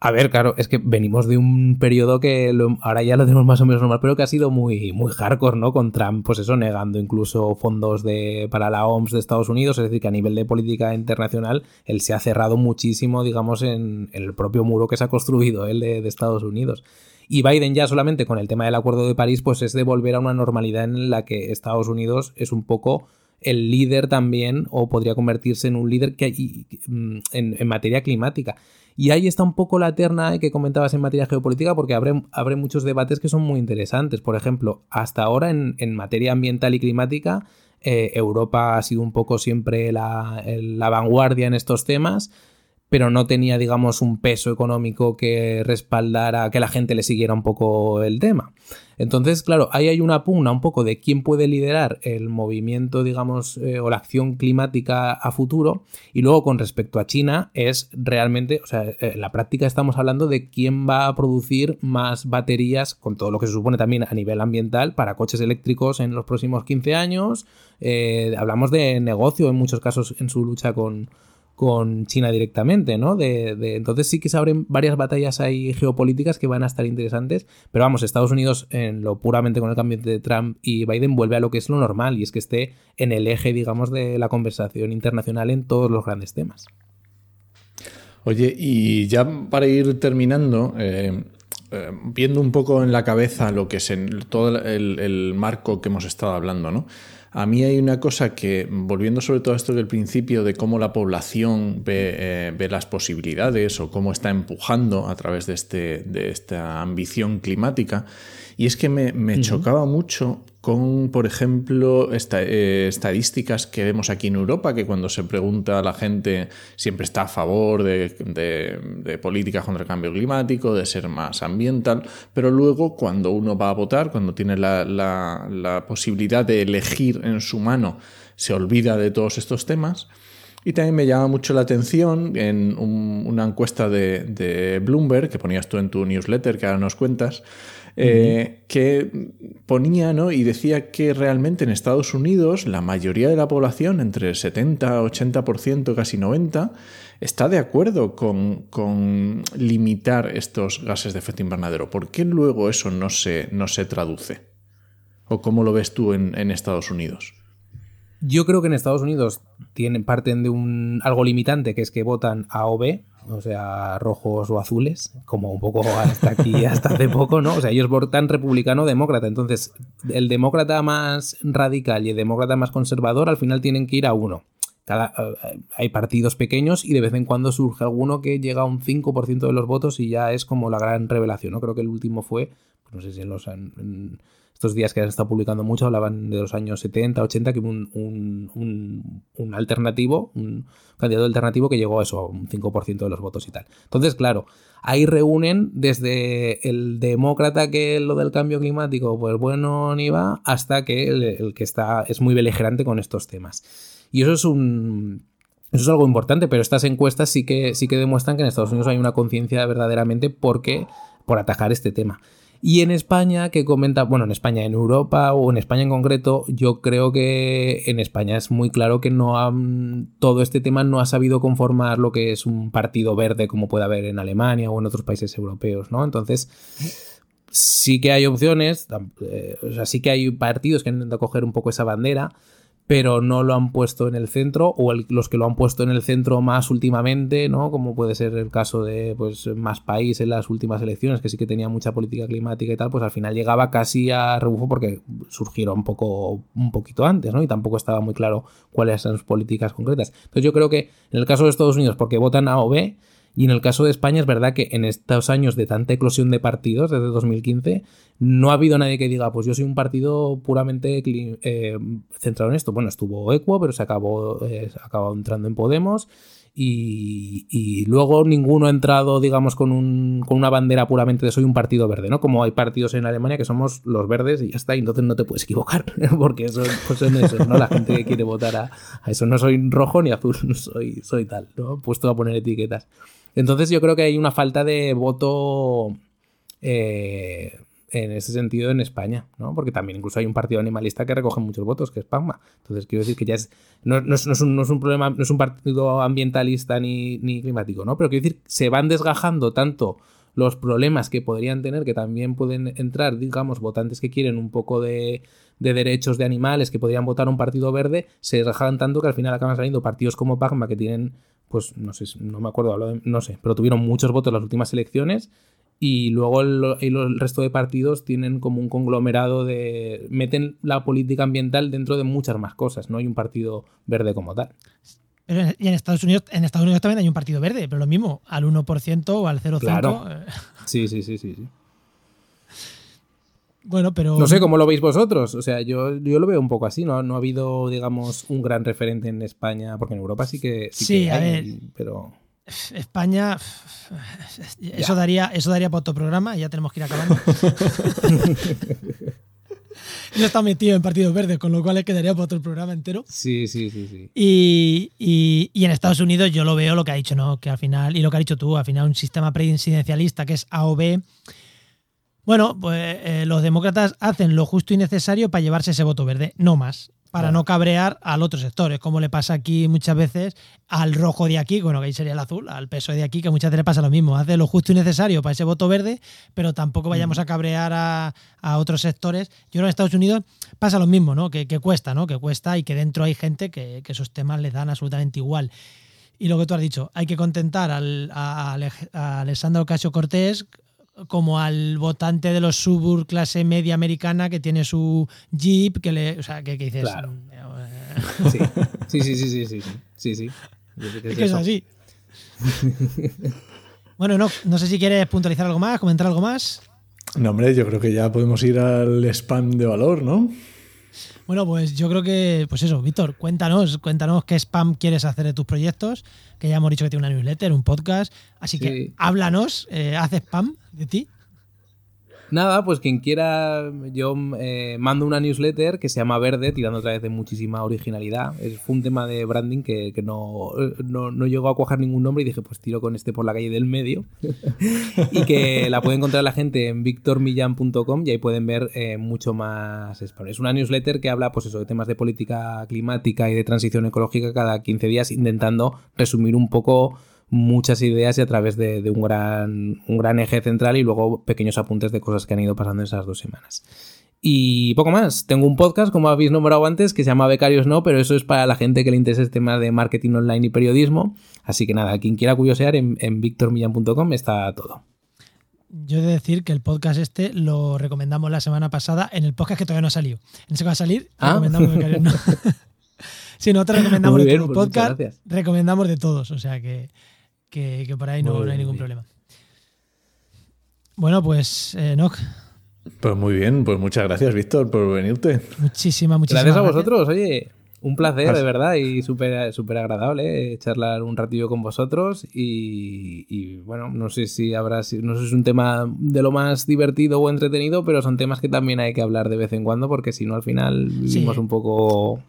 A ver, claro, es que venimos de un periodo que ahora ya lo tenemos más o menos normal, pero que ha sido muy, muy hardcore, ¿no? Con Trump, pues eso, negando incluso fondos de, para la OMS de Estados Unidos, es decir, que a nivel de política internacional, él se ha cerrado muchísimo, digamos, en, el propio muro que se ha construido él de Estados Unidos. Y Biden ya solamente con el tema del Acuerdo de París, pues es de volver a una normalidad en la que Estados Unidos es un poco el líder también, o podría convertirse en un líder mm, en, en materia climática. Y ahí está un poco la terna que comentabas en materia geopolítica, porque abre, muchos debates que son muy interesantes. Por ejemplo, hasta ahora en, materia ambiental y climática, eh, Europa ha sido un poco siempre la, la vanguardia en estos temas pero no tenía, digamos, un peso económico que respaldara que la gente le siguiera un poco el tema. Entonces, claro, ahí hay una pugna un poco de quién puede liderar el movimiento, digamos, eh, o la acción climática a futuro. Y luego, con respecto a China, es realmente, o sea, eh, en la práctica estamos hablando de quién va a producir más baterías, con todo lo que se supone también a nivel ambiental, para coches eléctricos en los próximos 15 años. Eh, hablamos de negocio en muchos casos en su lucha con con China directamente, ¿no? De, entonces sí que se abren varias batallas ahí geopolíticas que van a estar interesantes, pero vamos, Estados Unidos en lo puramente con el cambio de Trump y Biden vuelve a lo que es lo normal y es que esté en el eje, digamos, de la conversación internacional en todos los grandes temas. Oye, y ya para ir terminando, eh, eh, viendo un poco en la cabeza lo que es en todo el, el marco que hemos estado hablando, ¿no? A mí hay una cosa que, volviendo sobre todo a esto del principio de cómo la población ve, eh, las posibilidades o cómo está empujando a través de, este, de esta ambición climática, y es que me, chocaba mucho con, por ejemplo, eh, estadísticas que vemos aquí en Europa, que cuando se pregunta a la gente siempre está a favor de, políticas contra el cambio climático, de ser más ambiental, pero luego cuando uno va a votar, cuando tiene la, posibilidad de elegir en su mano, se olvida de todos estos temas. Y también me llama mucho la atención en una encuesta de, Bloomberg que ponías tú en tu newsletter, que ahora nos cuentas, eh, que ponía ¿no? y decía que realmente en Estados Unidos la mayoría de la población, entre 70, 80%, casi 90%, está de acuerdo con, limitar estos gases de efecto invernadero. ¿Por qué luego eso no se, no se traduce? ¿O cómo lo ves tú en Estados Unidos? Yo creo que en Estados Unidos tienen, parten de un algo limitante, que es que votan A o B, o sea, rojos o azules, como un poco hasta aquí, hasta hace poco, ¿no? O sea, ellos votan republicano o demócrata. Entonces, el demócrata más radical y el demócrata más conservador al final tienen que ir a uno. Cada, eh, hay partidos pequeños y de vez en cuando surge alguno que llega a un 5% de los votos y ya es como la gran revelación, ¿no? Creo que el último fue, pues no sé si en los estos días que han estado publicando mucho, hablaban de los años 70, 80, que hubo un, un, alternativo, un candidato alternativo que llegó a eso, a un 5% de los votos y tal. Entonces, claro, ahí reúnen desde el demócrata que lo del cambio climático, pues bueno, ni va, hasta que el, que está es muy beligerante con estos temas. Y eso es un... Eso es algo importante, pero estas encuestas sí que, sí que demuestran que en Estados Unidos hay una conciencia verdaderamente porque, por atajar este tema. Y en España, que comenta, bueno, en España, en Europa o en España en concreto, yo creo que en España es muy claro que no han, todo este tema no ha sabido conformar lo que es un partido verde como puede haber en Alemania o en otros países europeos, ¿no? Entonces, sí que hay opciones, eh, o sea, sí que hay partidos que han intentado coger un poco esa bandera, pero no lo han puesto en el centro, o los que lo han puesto en el centro más últimamente, ¿no? Como puede ser el caso de pues, más país en las últimas elecciones, que sí que tenía mucha política climática y tal, pues al final llegaba casi a rebufo porque surgieron un poco, un poquito antes, ¿no? Y tampoco estaba muy claro cuáles eran sus políticas concretas. Entonces yo creo que en el caso de Estados Unidos, porque votan A o B, y en el caso de España es verdad que en estos años de tanta eclosión de partidos, desde 2015, no ha habido nadie que diga, pues yo soy un partido puramente eh, centrado en esto. Bueno, estuvo Equo, pero se acabó, eh, acabó entrando en Podemos. Y, luego ninguno ha entrado, digamos, con, un, con, una bandera puramente de soy un partido verde, ¿no? Como hay partidos en Alemania que somos los verdes y ya está, y entonces no te puedes equivocar, porque eso pues son esos, ¿no? La gente que quiere votar a, eso no soy rojo ni azul, no soy, soy tal, ¿no? Puesto a poner etiquetas. Entonces yo creo que hay una falta de voto... Eh, en ese sentido en España, ¿no? Porque también incluso hay un partido animalista que recoge muchos votos, que es PACMA. Entonces quiero decir que ya es no, es, un, problema, no es un partido ambientalista ni, ni climático, ¿no? Pero quiero decir, se van desgajando tanto los problemas que podrían tener, que también pueden entrar, digamos, votantes que quieren un poco de, de derechos de animales, que podrían votar un partido verde, se desgajan tanto que al final acaban saliendo partidos como PACMA que tienen, pues no sé, no me acuerdo, de, no sé, pero tuvieron muchos votos en las últimas elecciones y luego el, el, resto de partidos tienen como un conglomerado de... meten la política ambiental dentro de muchas más cosas, no hay un partido verde como tal. Pero y en Estados Unidos, en Estados Unidos también hay un partido verde, pero lo mismo, al 1% o al 0,5%. Claro. Sí, sí, sí, sí, sí. Bueno, pero. No sé cómo lo veis vosotros. O sea, yo, yo lo veo un poco así. No, no ha habido, digamos, un gran referente en España, porque en Europa sí que. Sí, sí que a hay, ver. Pero. España, eso daría, eso daría para otro programa y ya tenemos que ir acabando. Yo está metido en partidos verdes, con lo cual le quedaría para otro programa entero. Sí, sí, sí, sí. Y, y, y, en Estados Unidos yo lo veo lo que ha dicho, ¿no? Que al final, y lo que has dicho tú, al final un sistema presidencialista que es AOB. Bueno, pues eh, los demócratas hacen lo justo y necesario para llevarse ese voto verde, no más para no cabrear al otro sector. Es como le pasa aquí muchas veces al rojo de aquí, bueno, que ahí sería el azul, al peso de aquí, que muchas veces le pasa lo mismo. Hace lo justo y necesario para ese voto verde, pero tampoco vayamos a cabrear a, a otros sectores. Yo creo que en Estados Unidos pasa lo mismo, ¿no? Que, que cuesta, ¿no? Que cuesta y que dentro hay gente que, que, esos temas les dan absolutamente igual. Y lo que tú has dicho, hay que contentar al, a, a Alessandro Ocasio Cortés como al votante de los suburb clase media americana que tiene su jeep que le o sea que, que dices claro. sí. sí sí sí sí sí sí. Sí es que es, que es así. Bueno no no sé si quieres puntualizar algo más comentar algo más. No hombre yo creo que ya podemos ir al spam de valor no bueno, pues yo creo que, pues eso, Víctor, cuéntanos, cuéntanos qué spam quieres hacer de tus proyectos, que ya hemos dicho que tiene una newsletter, un podcast, así sí. que háblanos, eh, haz spam de ti. Nada, pues quien quiera, yo eh, mando una newsletter que se llama Verde, tirando otra vez de muchísima originalidad. Es, fue un tema de branding que, que no, no, no, llegó a cuajar ningún nombre y dije, pues tiro con este por la calle del medio. y que la puede encontrar la gente en victormillan.com y ahí pueden ver eh, mucho más. Es una newsletter que habla, pues eso, de temas de política climática y de transición ecológica cada 15 días, intentando resumir un poco muchas ideas y a través de, de, un, gran, un gran eje central y luego pequeños apuntes de cosas que han ido pasando en esas dos semanas. Y poco más. Tengo un podcast, como habéis nombrado antes, que se llama Becarios No, pero eso es para la gente que le interesa el tema de marketing online y periodismo. Así que nada, quien quiera curiosear en, en victormillan.com está todo. Yo he de decir que el podcast este lo recomendamos la semana pasada en el podcast que todavía no ha salido. En ese que va a salir, ¿Ah? recomendamos Becarios No. si no te recomendamos bien, tu pues podcast, recomendamos de todos. O sea que que, que por ahí no, no, hay ningún problema. Bueno, pues, eh, Noc. Pues muy bien, pues muchas gracias, Víctor, por venirte. Muchísimas, muchísimas gracias. a vosotros, oye. Un placer, de verdad, y súper super agradable eh, charlar un ratillo con vosotros. Y, y, bueno, no sé si habrá, no sé si es un tema de lo más divertido o entretenido, pero son temas que también hay que hablar de vez en cuando, porque si no, al final vivimos sí. un poco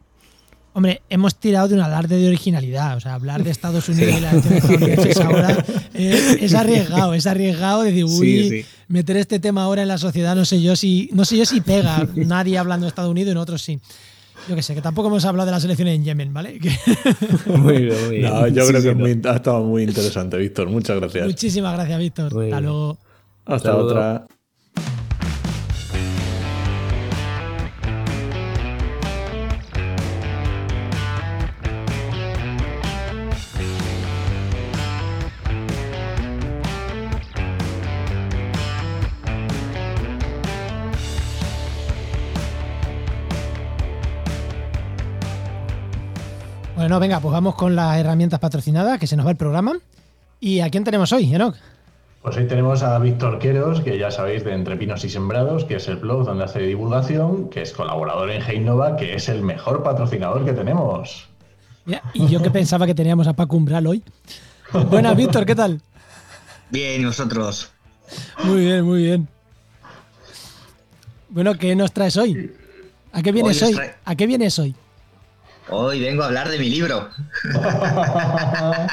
Hombre, hemos tirado de un alarde de originalidad. O sea, hablar de Estados Unidos sí. y la elección ahora es, es, arriesgado, es arriesgado decir, uy, sí, sí. meter este tema ahora en la sociedad, no sé yo si, no sé yo si pega. Nadie hablando de Estados Unidos y nosotros sí. Yo que sé, que tampoco hemos hablado de las elecciones en Yemen, ¿vale? Que... Muy bien, muy bien. No, yo creo que muy, ha estado muy interesante, Víctor. Muchas gracias. Muchísimas gracias, Víctor. Muy Hasta luego. Hasta Saludo. otra. Bueno, venga, pues vamos con las herramientas patrocinadas, que se nos va el programa. ¿Y a quién tenemos hoy, Enoch? Pues hoy tenemos a Víctor Queros, que ya sabéis de Entre Pinos y Sembrados, que es el blog donde hace divulgación, que es colaborador en Heinova, que es el mejor patrocinador que tenemos. Mira, y yo que pensaba que teníamos a Paco Umbral hoy. Buenas, Víctor, ¿qué tal? Bien, ¿y vosotros? Muy bien, muy bien. Bueno, ¿qué nos traes hoy? ¿A qué vienes hoy? hoy? ¿A qué vienes hoy? Hoy vengo a hablar de mi libro.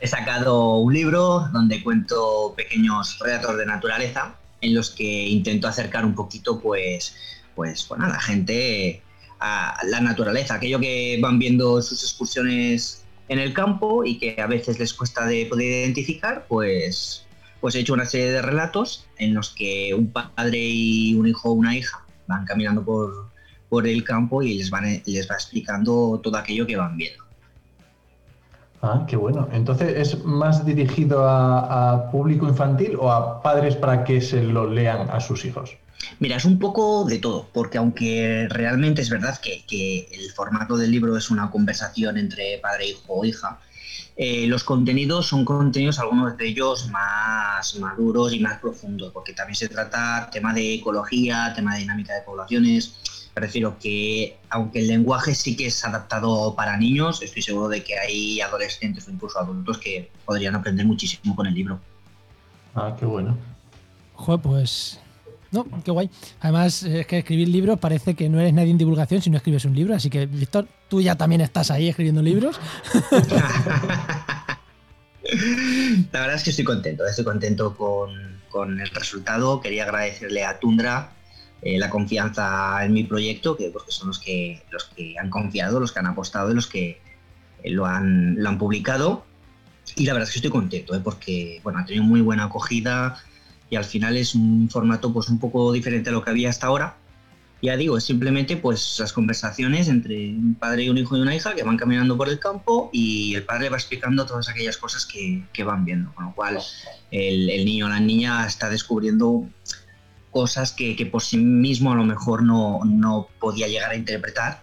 He sacado un libro donde cuento pequeños relatos de naturaleza en los que intento acercar un poquito, pues, pues bueno, a la gente a la naturaleza, aquello que van viendo en sus excursiones en el campo y que a veces les cuesta de poder identificar, pues, pues he hecho una serie de relatos en los que un padre y un hijo o una hija van caminando por, por el campo y les, van, les va explicando todo aquello que van viendo. Ah, qué bueno. Entonces, ¿es más dirigido a, a, público infantil o a padres para que se lo lean a sus hijos? Mira, es un poco de todo, porque aunque realmente es verdad que, que el formato del libro es una conversación entre padre, hijo o hija, eh, los contenidos son contenidos, algunos de ellos más maduros y más profundos, porque también se trata tema de ecología, tema de dinámica de poblaciones. Prefiero que, aunque el lenguaje sí que es adaptado para niños, estoy seguro de que hay adolescentes o incluso adultos que podrían aprender muchísimo con el libro. Ah, qué bueno. Joder, pues no, qué guay. Además, es que escribir libros parece que no eres nadie en divulgación si no escribes un libro. Así que, Víctor, tú ya también estás ahí escribiendo libros. La verdad es que estoy contento. Estoy contento con, con el resultado. Quería agradecerle a Tundra eh, la confianza en mi proyecto, que porque son los que, los que han confiado, los que han apostado y los que eh, lo, han, lo han publicado. Y la verdad es que estoy contento, ¿eh? porque bueno, ha tenido muy buena acogida y al final es un formato pues un poco diferente a lo que había hasta ahora. Ya digo, es simplemente pues las conversaciones entre un padre y un hijo y una hija que van caminando por el campo y el padre va explicando todas aquellas cosas que, que van viendo, con lo cual el, niño o la niña está descubriendo cosas que, que por sí mismo a lo mejor no, no podía llegar a interpretar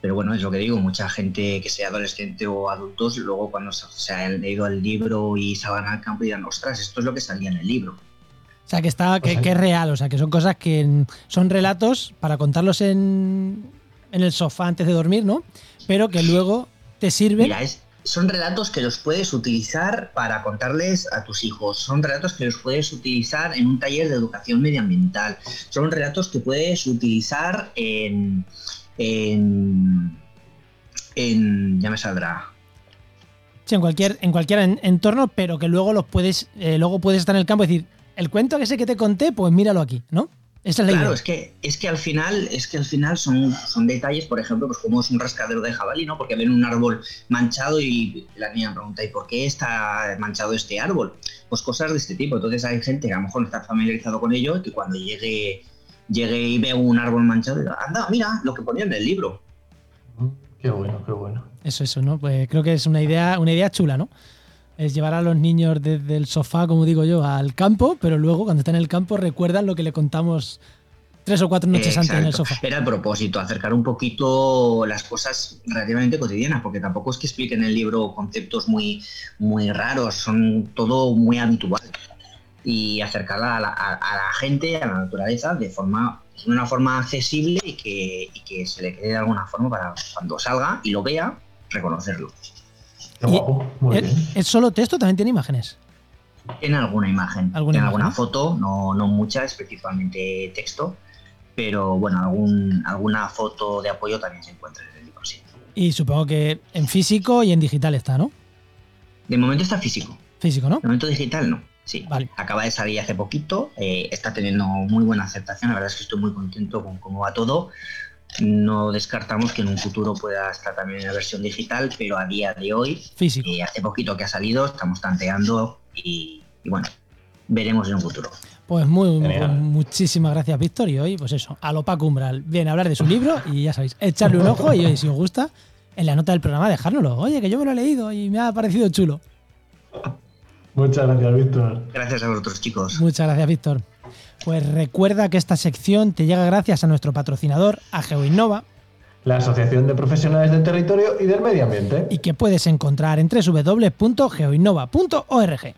pero bueno, es lo que digo, mucha gente que sea adolescente o adultos, luego cuando se han leído el libro y se van al campo dirán, ostras, esto es lo que salía en el libro. O sea, que, está, que, que es real, o sea, que son cosas que son relatos para contarlos en, en el sofá antes de dormir, ¿no? Pero que luego te sirven. Mira, es, son relatos que los puedes utilizar para contarles a tus hijos, son relatos que los puedes utilizar en un taller de educación medioambiental, son relatos que puedes utilizar en, en, en ya me saldrá. Sí, en cualquier, en cualquier entorno, pero que luego los puedes, eh, luego puedes estar en el campo y decir, el cuento que sé que te conté, pues míralo aquí, ¿no? Esa es la claro, idea. es que, es que al final, es que al final son, son detalles, por ejemplo, pues como es un rascadero de jabalí, ¿no? Porque ven un árbol manchado y la niña pregunta, ¿y por qué está manchado este árbol? Pues cosas de este tipo. Entonces hay gente que a lo mejor no está familiarizado con ello y que cuando llegue llegue y veo un árbol manchado y digo, anda, mira lo que ponía en el libro. Qué bueno, qué bueno. Eso, eso, ¿no? Pues creo que es una idea, una idea chula, ¿no? Es llevar a los niños desde el sofá, como digo yo, al campo, pero luego cuando están en el campo recuerdan lo que le contamos tres o cuatro noches Exacto. antes en el sofá. Era el propósito, acercar un poquito las cosas relativamente cotidianas, porque tampoco es que explique en el libro conceptos muy, muy raros, son todo muy habitual y acercarla a la, a, a la, gente, a la naturaleza, de forma de una forma accesible y que, y que, se le quede de alguna forma para cuando salga y lo vea, reconocerlo. Muy ¿Es, bien. ¿Es solo texto? ¿También tiene imágenes? En alguna imagen, ¿Alguna en imagen? alguna foto, no, no mucha, es principalmente texto, pero bueno, algún, alguna foto de apoyo también se encuentra en el libro, sí. Y supongo que en físico y en digital está, ¿no? De momento está físico, Físico, ¿no? de momento digital no. Sí, Vale. acaba de salir hace poquito, eh, está teniendo muy buena aceptación, la verdad es que estoy muy contento con cómo va todo. No descartamos que en un futuro pueda estar también en la versión digital, pero a día de hoy, Físico. eh, hace poquito que ha salido, estamos tanteando y, y bueno, veremos en un futuro. Pues muy, muchísimas gracias, Víctor. Y hoy, pues eso, a lo Paco Umbral. Viene a hablar de su libro y ya sabéis, echarle un ojo y oye, si os gusta, en la nota del programa dejárnoslo. Oye, que yo me lo he leído y me ha parecido chulo. Muchas gracias, Víctor. Gracias a vosotros, chicos. Muchas gracias, Víctor. Pues recuerda que esta sección te llega gracias a nuestro patrocinador, a GeoInnova, La Asociación de Profesionales del Territorio y del Medio Ambiente. y que puedes encontrar en www.geoinnova.org.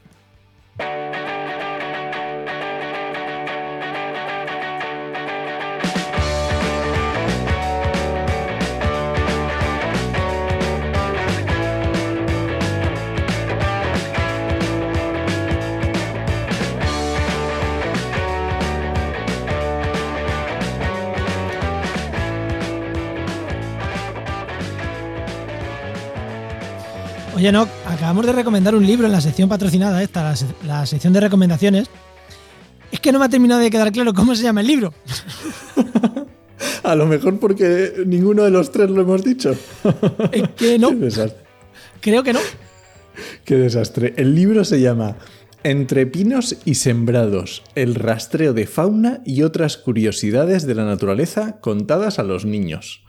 Oye, no, acabamos de recomendar un libro en la sección patrocinada esta, la, la sección de recomendaciones. Es que no me ha terminado de quedar claro cómo se llama el libro. A lo mejor porque ninguno de los tres lo hemos dicho. Es que no. Qué desastre. Creo que no. Qué desastre. El libro se llama Entre pinos y sembrados, el rastreo de fauna y otras curiosidades de la naturaleza contadas a los niños.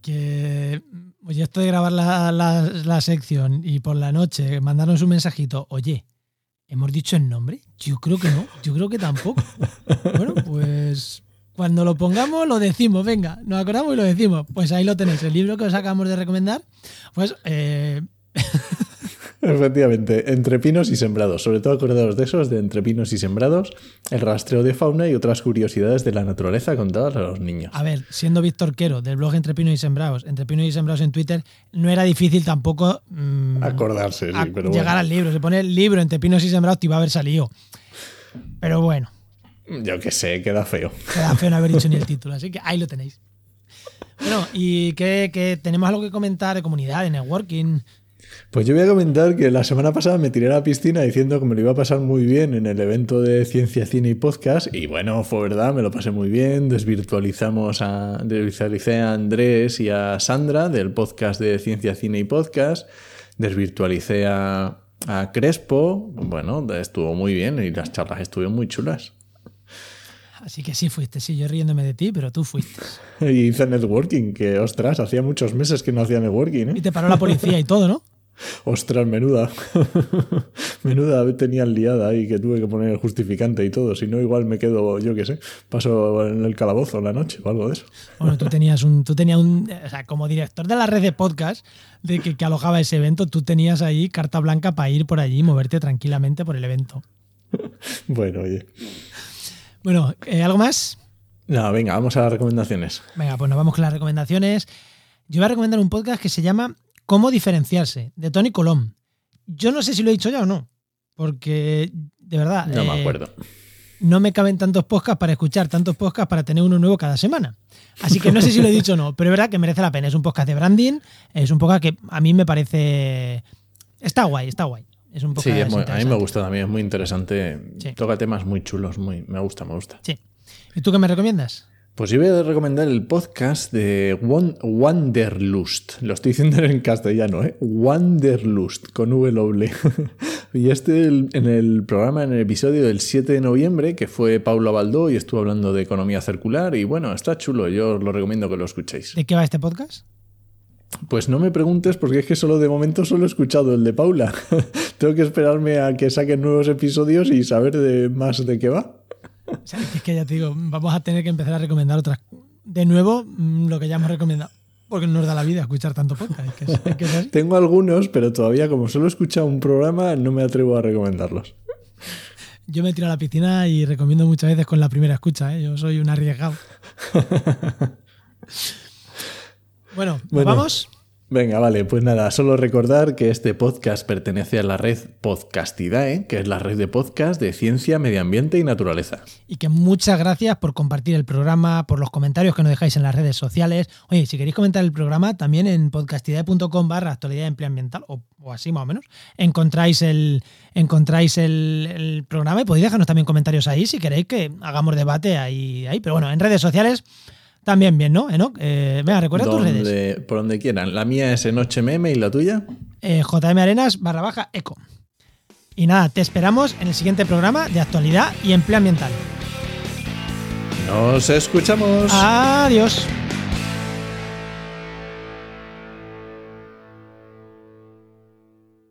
Que. Oye, esto de grabar la, la- la sección y por la noche mandarnos un mensajito, oye, ¿hemos dicho el nombre? Yo creo que no, yo creo que tampoco. Bueno, pues cuando lo pongamos lo decimos, venga, nos acordamos y lo decimos. Pues ahí lo tenéis, el libro que os acabamos de recomendar. Pues eh, Efectivamente, entre pinos y sembrados. Sobre todo acordados de esos, de entre pinos y sembrados, el rastreo de fauna y otras curiosidades de la naturaleza contadas a los niños. A ver, siendo Víctor Quero del blog Entre Pinos y Sembrados, Entre Pinos y Sembrados en Twitter, no era difícil tampoco mm, Acordarse, sí, a- pero llegar al libro. Se pone el libro Entre Pinos y Sembrados, te iba a haber salido. Pero bueno, Yo qué sé, queda feo. queda feo no haber dicho ni el título, así que ahí lo tenéis. Bueno, y que, que tenemos algo que comentar de comunidad, de networking. Pues yo voy a comentar que la semana pasada me tiré a la piscina diciendo que me lo iba a pasar muy bien en el evento de Ciencia, Cine y Podcast. Y bueno, fue verdad, me lo pasé muy bien. Desvirtualizamos a, desvirtualicé a Andrés y a Sandra del podcast de Ciencia, Cine y Podcast. Desvirtualicé a, a Crespo. Bueno, estuvo muy bien y las charlas estuvieron muy chulas. Así que sí fuiste, sí, yo riéndome de ti, pero tú fuiste. Y hice networking, que ostras, hacía muchos meses que no hacía networking, ¿eh? Y te paró la policía y todo, ¿no? Ostras, menuda. menuda tenía liada ahí que tuve que poner el justificante y todo. Si no, igual me quedo, yo qué sé, paso en el calabozo la noche o algo de eso. Bueno, tú tenías un, tú tenías un, o sea, como director de la red de podcast de que, que alojaba ese evento, tú tenías ahí carta blanca para ir por allí y moverte tranquilamente por el evento. Bueno, oye. Bueno, eh, ¿algo más? No, venga, vamos a las recomendaciones. Venga, pues nos vamos con las recomendaciones. Yo voy a recomendar un podcast que se llama Cómo diferenciarse, de Tony Colom. Yo no sé si lo he dicho ya o no, porque de verdad No me eh, acuerdo. no me caben tantos podcasts para escuchar tantos podcasts para tener uno nuevo cada semana. Así que no sé si lo he dicho o no, pero es verdad que merece la pena. Es un podcast de branding, es un podcast que a mí me parece... Está guay, está guay. Es un Sí, podcast es muy- a mí me gusta también, es muy interesante. Sí. Toca temas muy chulos, muy, me gusta, me gusta. Sí. ¿Y tú qué me recomiendas? Pues yo voy a recomendar el podcast de Wan- Wanderlust. Lo estoy diciendo en castellano, ¿eh? Wanderlust, con W. y este en el programa, en el episodio del 7 de noviembre, que fue Paula Baldó y estuvo hablando de economía circular. Y bueno, está chulo, yo os lo recomiendo que lo escuchéis. ¿De qué va este podcast? Pues no me preguntes porque es que solo de momento solo he escuchado el de Paula. Tengo que esperarme a que saquen nuevos episodios y saber de más de qué va. O sea, es que ya te digo, vamos a tener que empezar a recomendar otras. De nuevo, mm, lo que ya hemos recomendado. Porque no nos da la vida escuchar tanto podcast. Es que es- es que es así. Tengo algunos, pero todavía como solo he escuchado un programa, no me atrevo a recomendarlos. Yo me tiro a la piscina y recomiendo muchas veces con la primera escucha. ¿eh? Yo soy un arriesgado. Bueno, ¿nos Bueno. vamos? Venga, vale, pues nada, solo recordar que este podcast pertenece a la red Podcastidae, que es la red de podcast de ciencia, medio ambiente y naturaleza. Y que muchas gracias por compartir el programa, por los comentarios que nos dejáis en las redes sociales. Oye, si queréis comentar el programa, también en podcastidae.com barra actualidad empleo ambiental, o, así más o menos, encontráis el, encontráis el, programa y podéis dejarnos también comentarios ahí si queréis que hagamos debate ahí. Pero bueno, en redes sociales también bien, ¿no? Enoch? Eh, venga, recuerda tus redes. Por donde quieran. La mía es en 8mm y la tuya. eh, JM Arenas barra baja eco. Y nada, te esperamos en el siguiente programa de actualidad y empleo ambiental. Nos escuchamos. Adiós.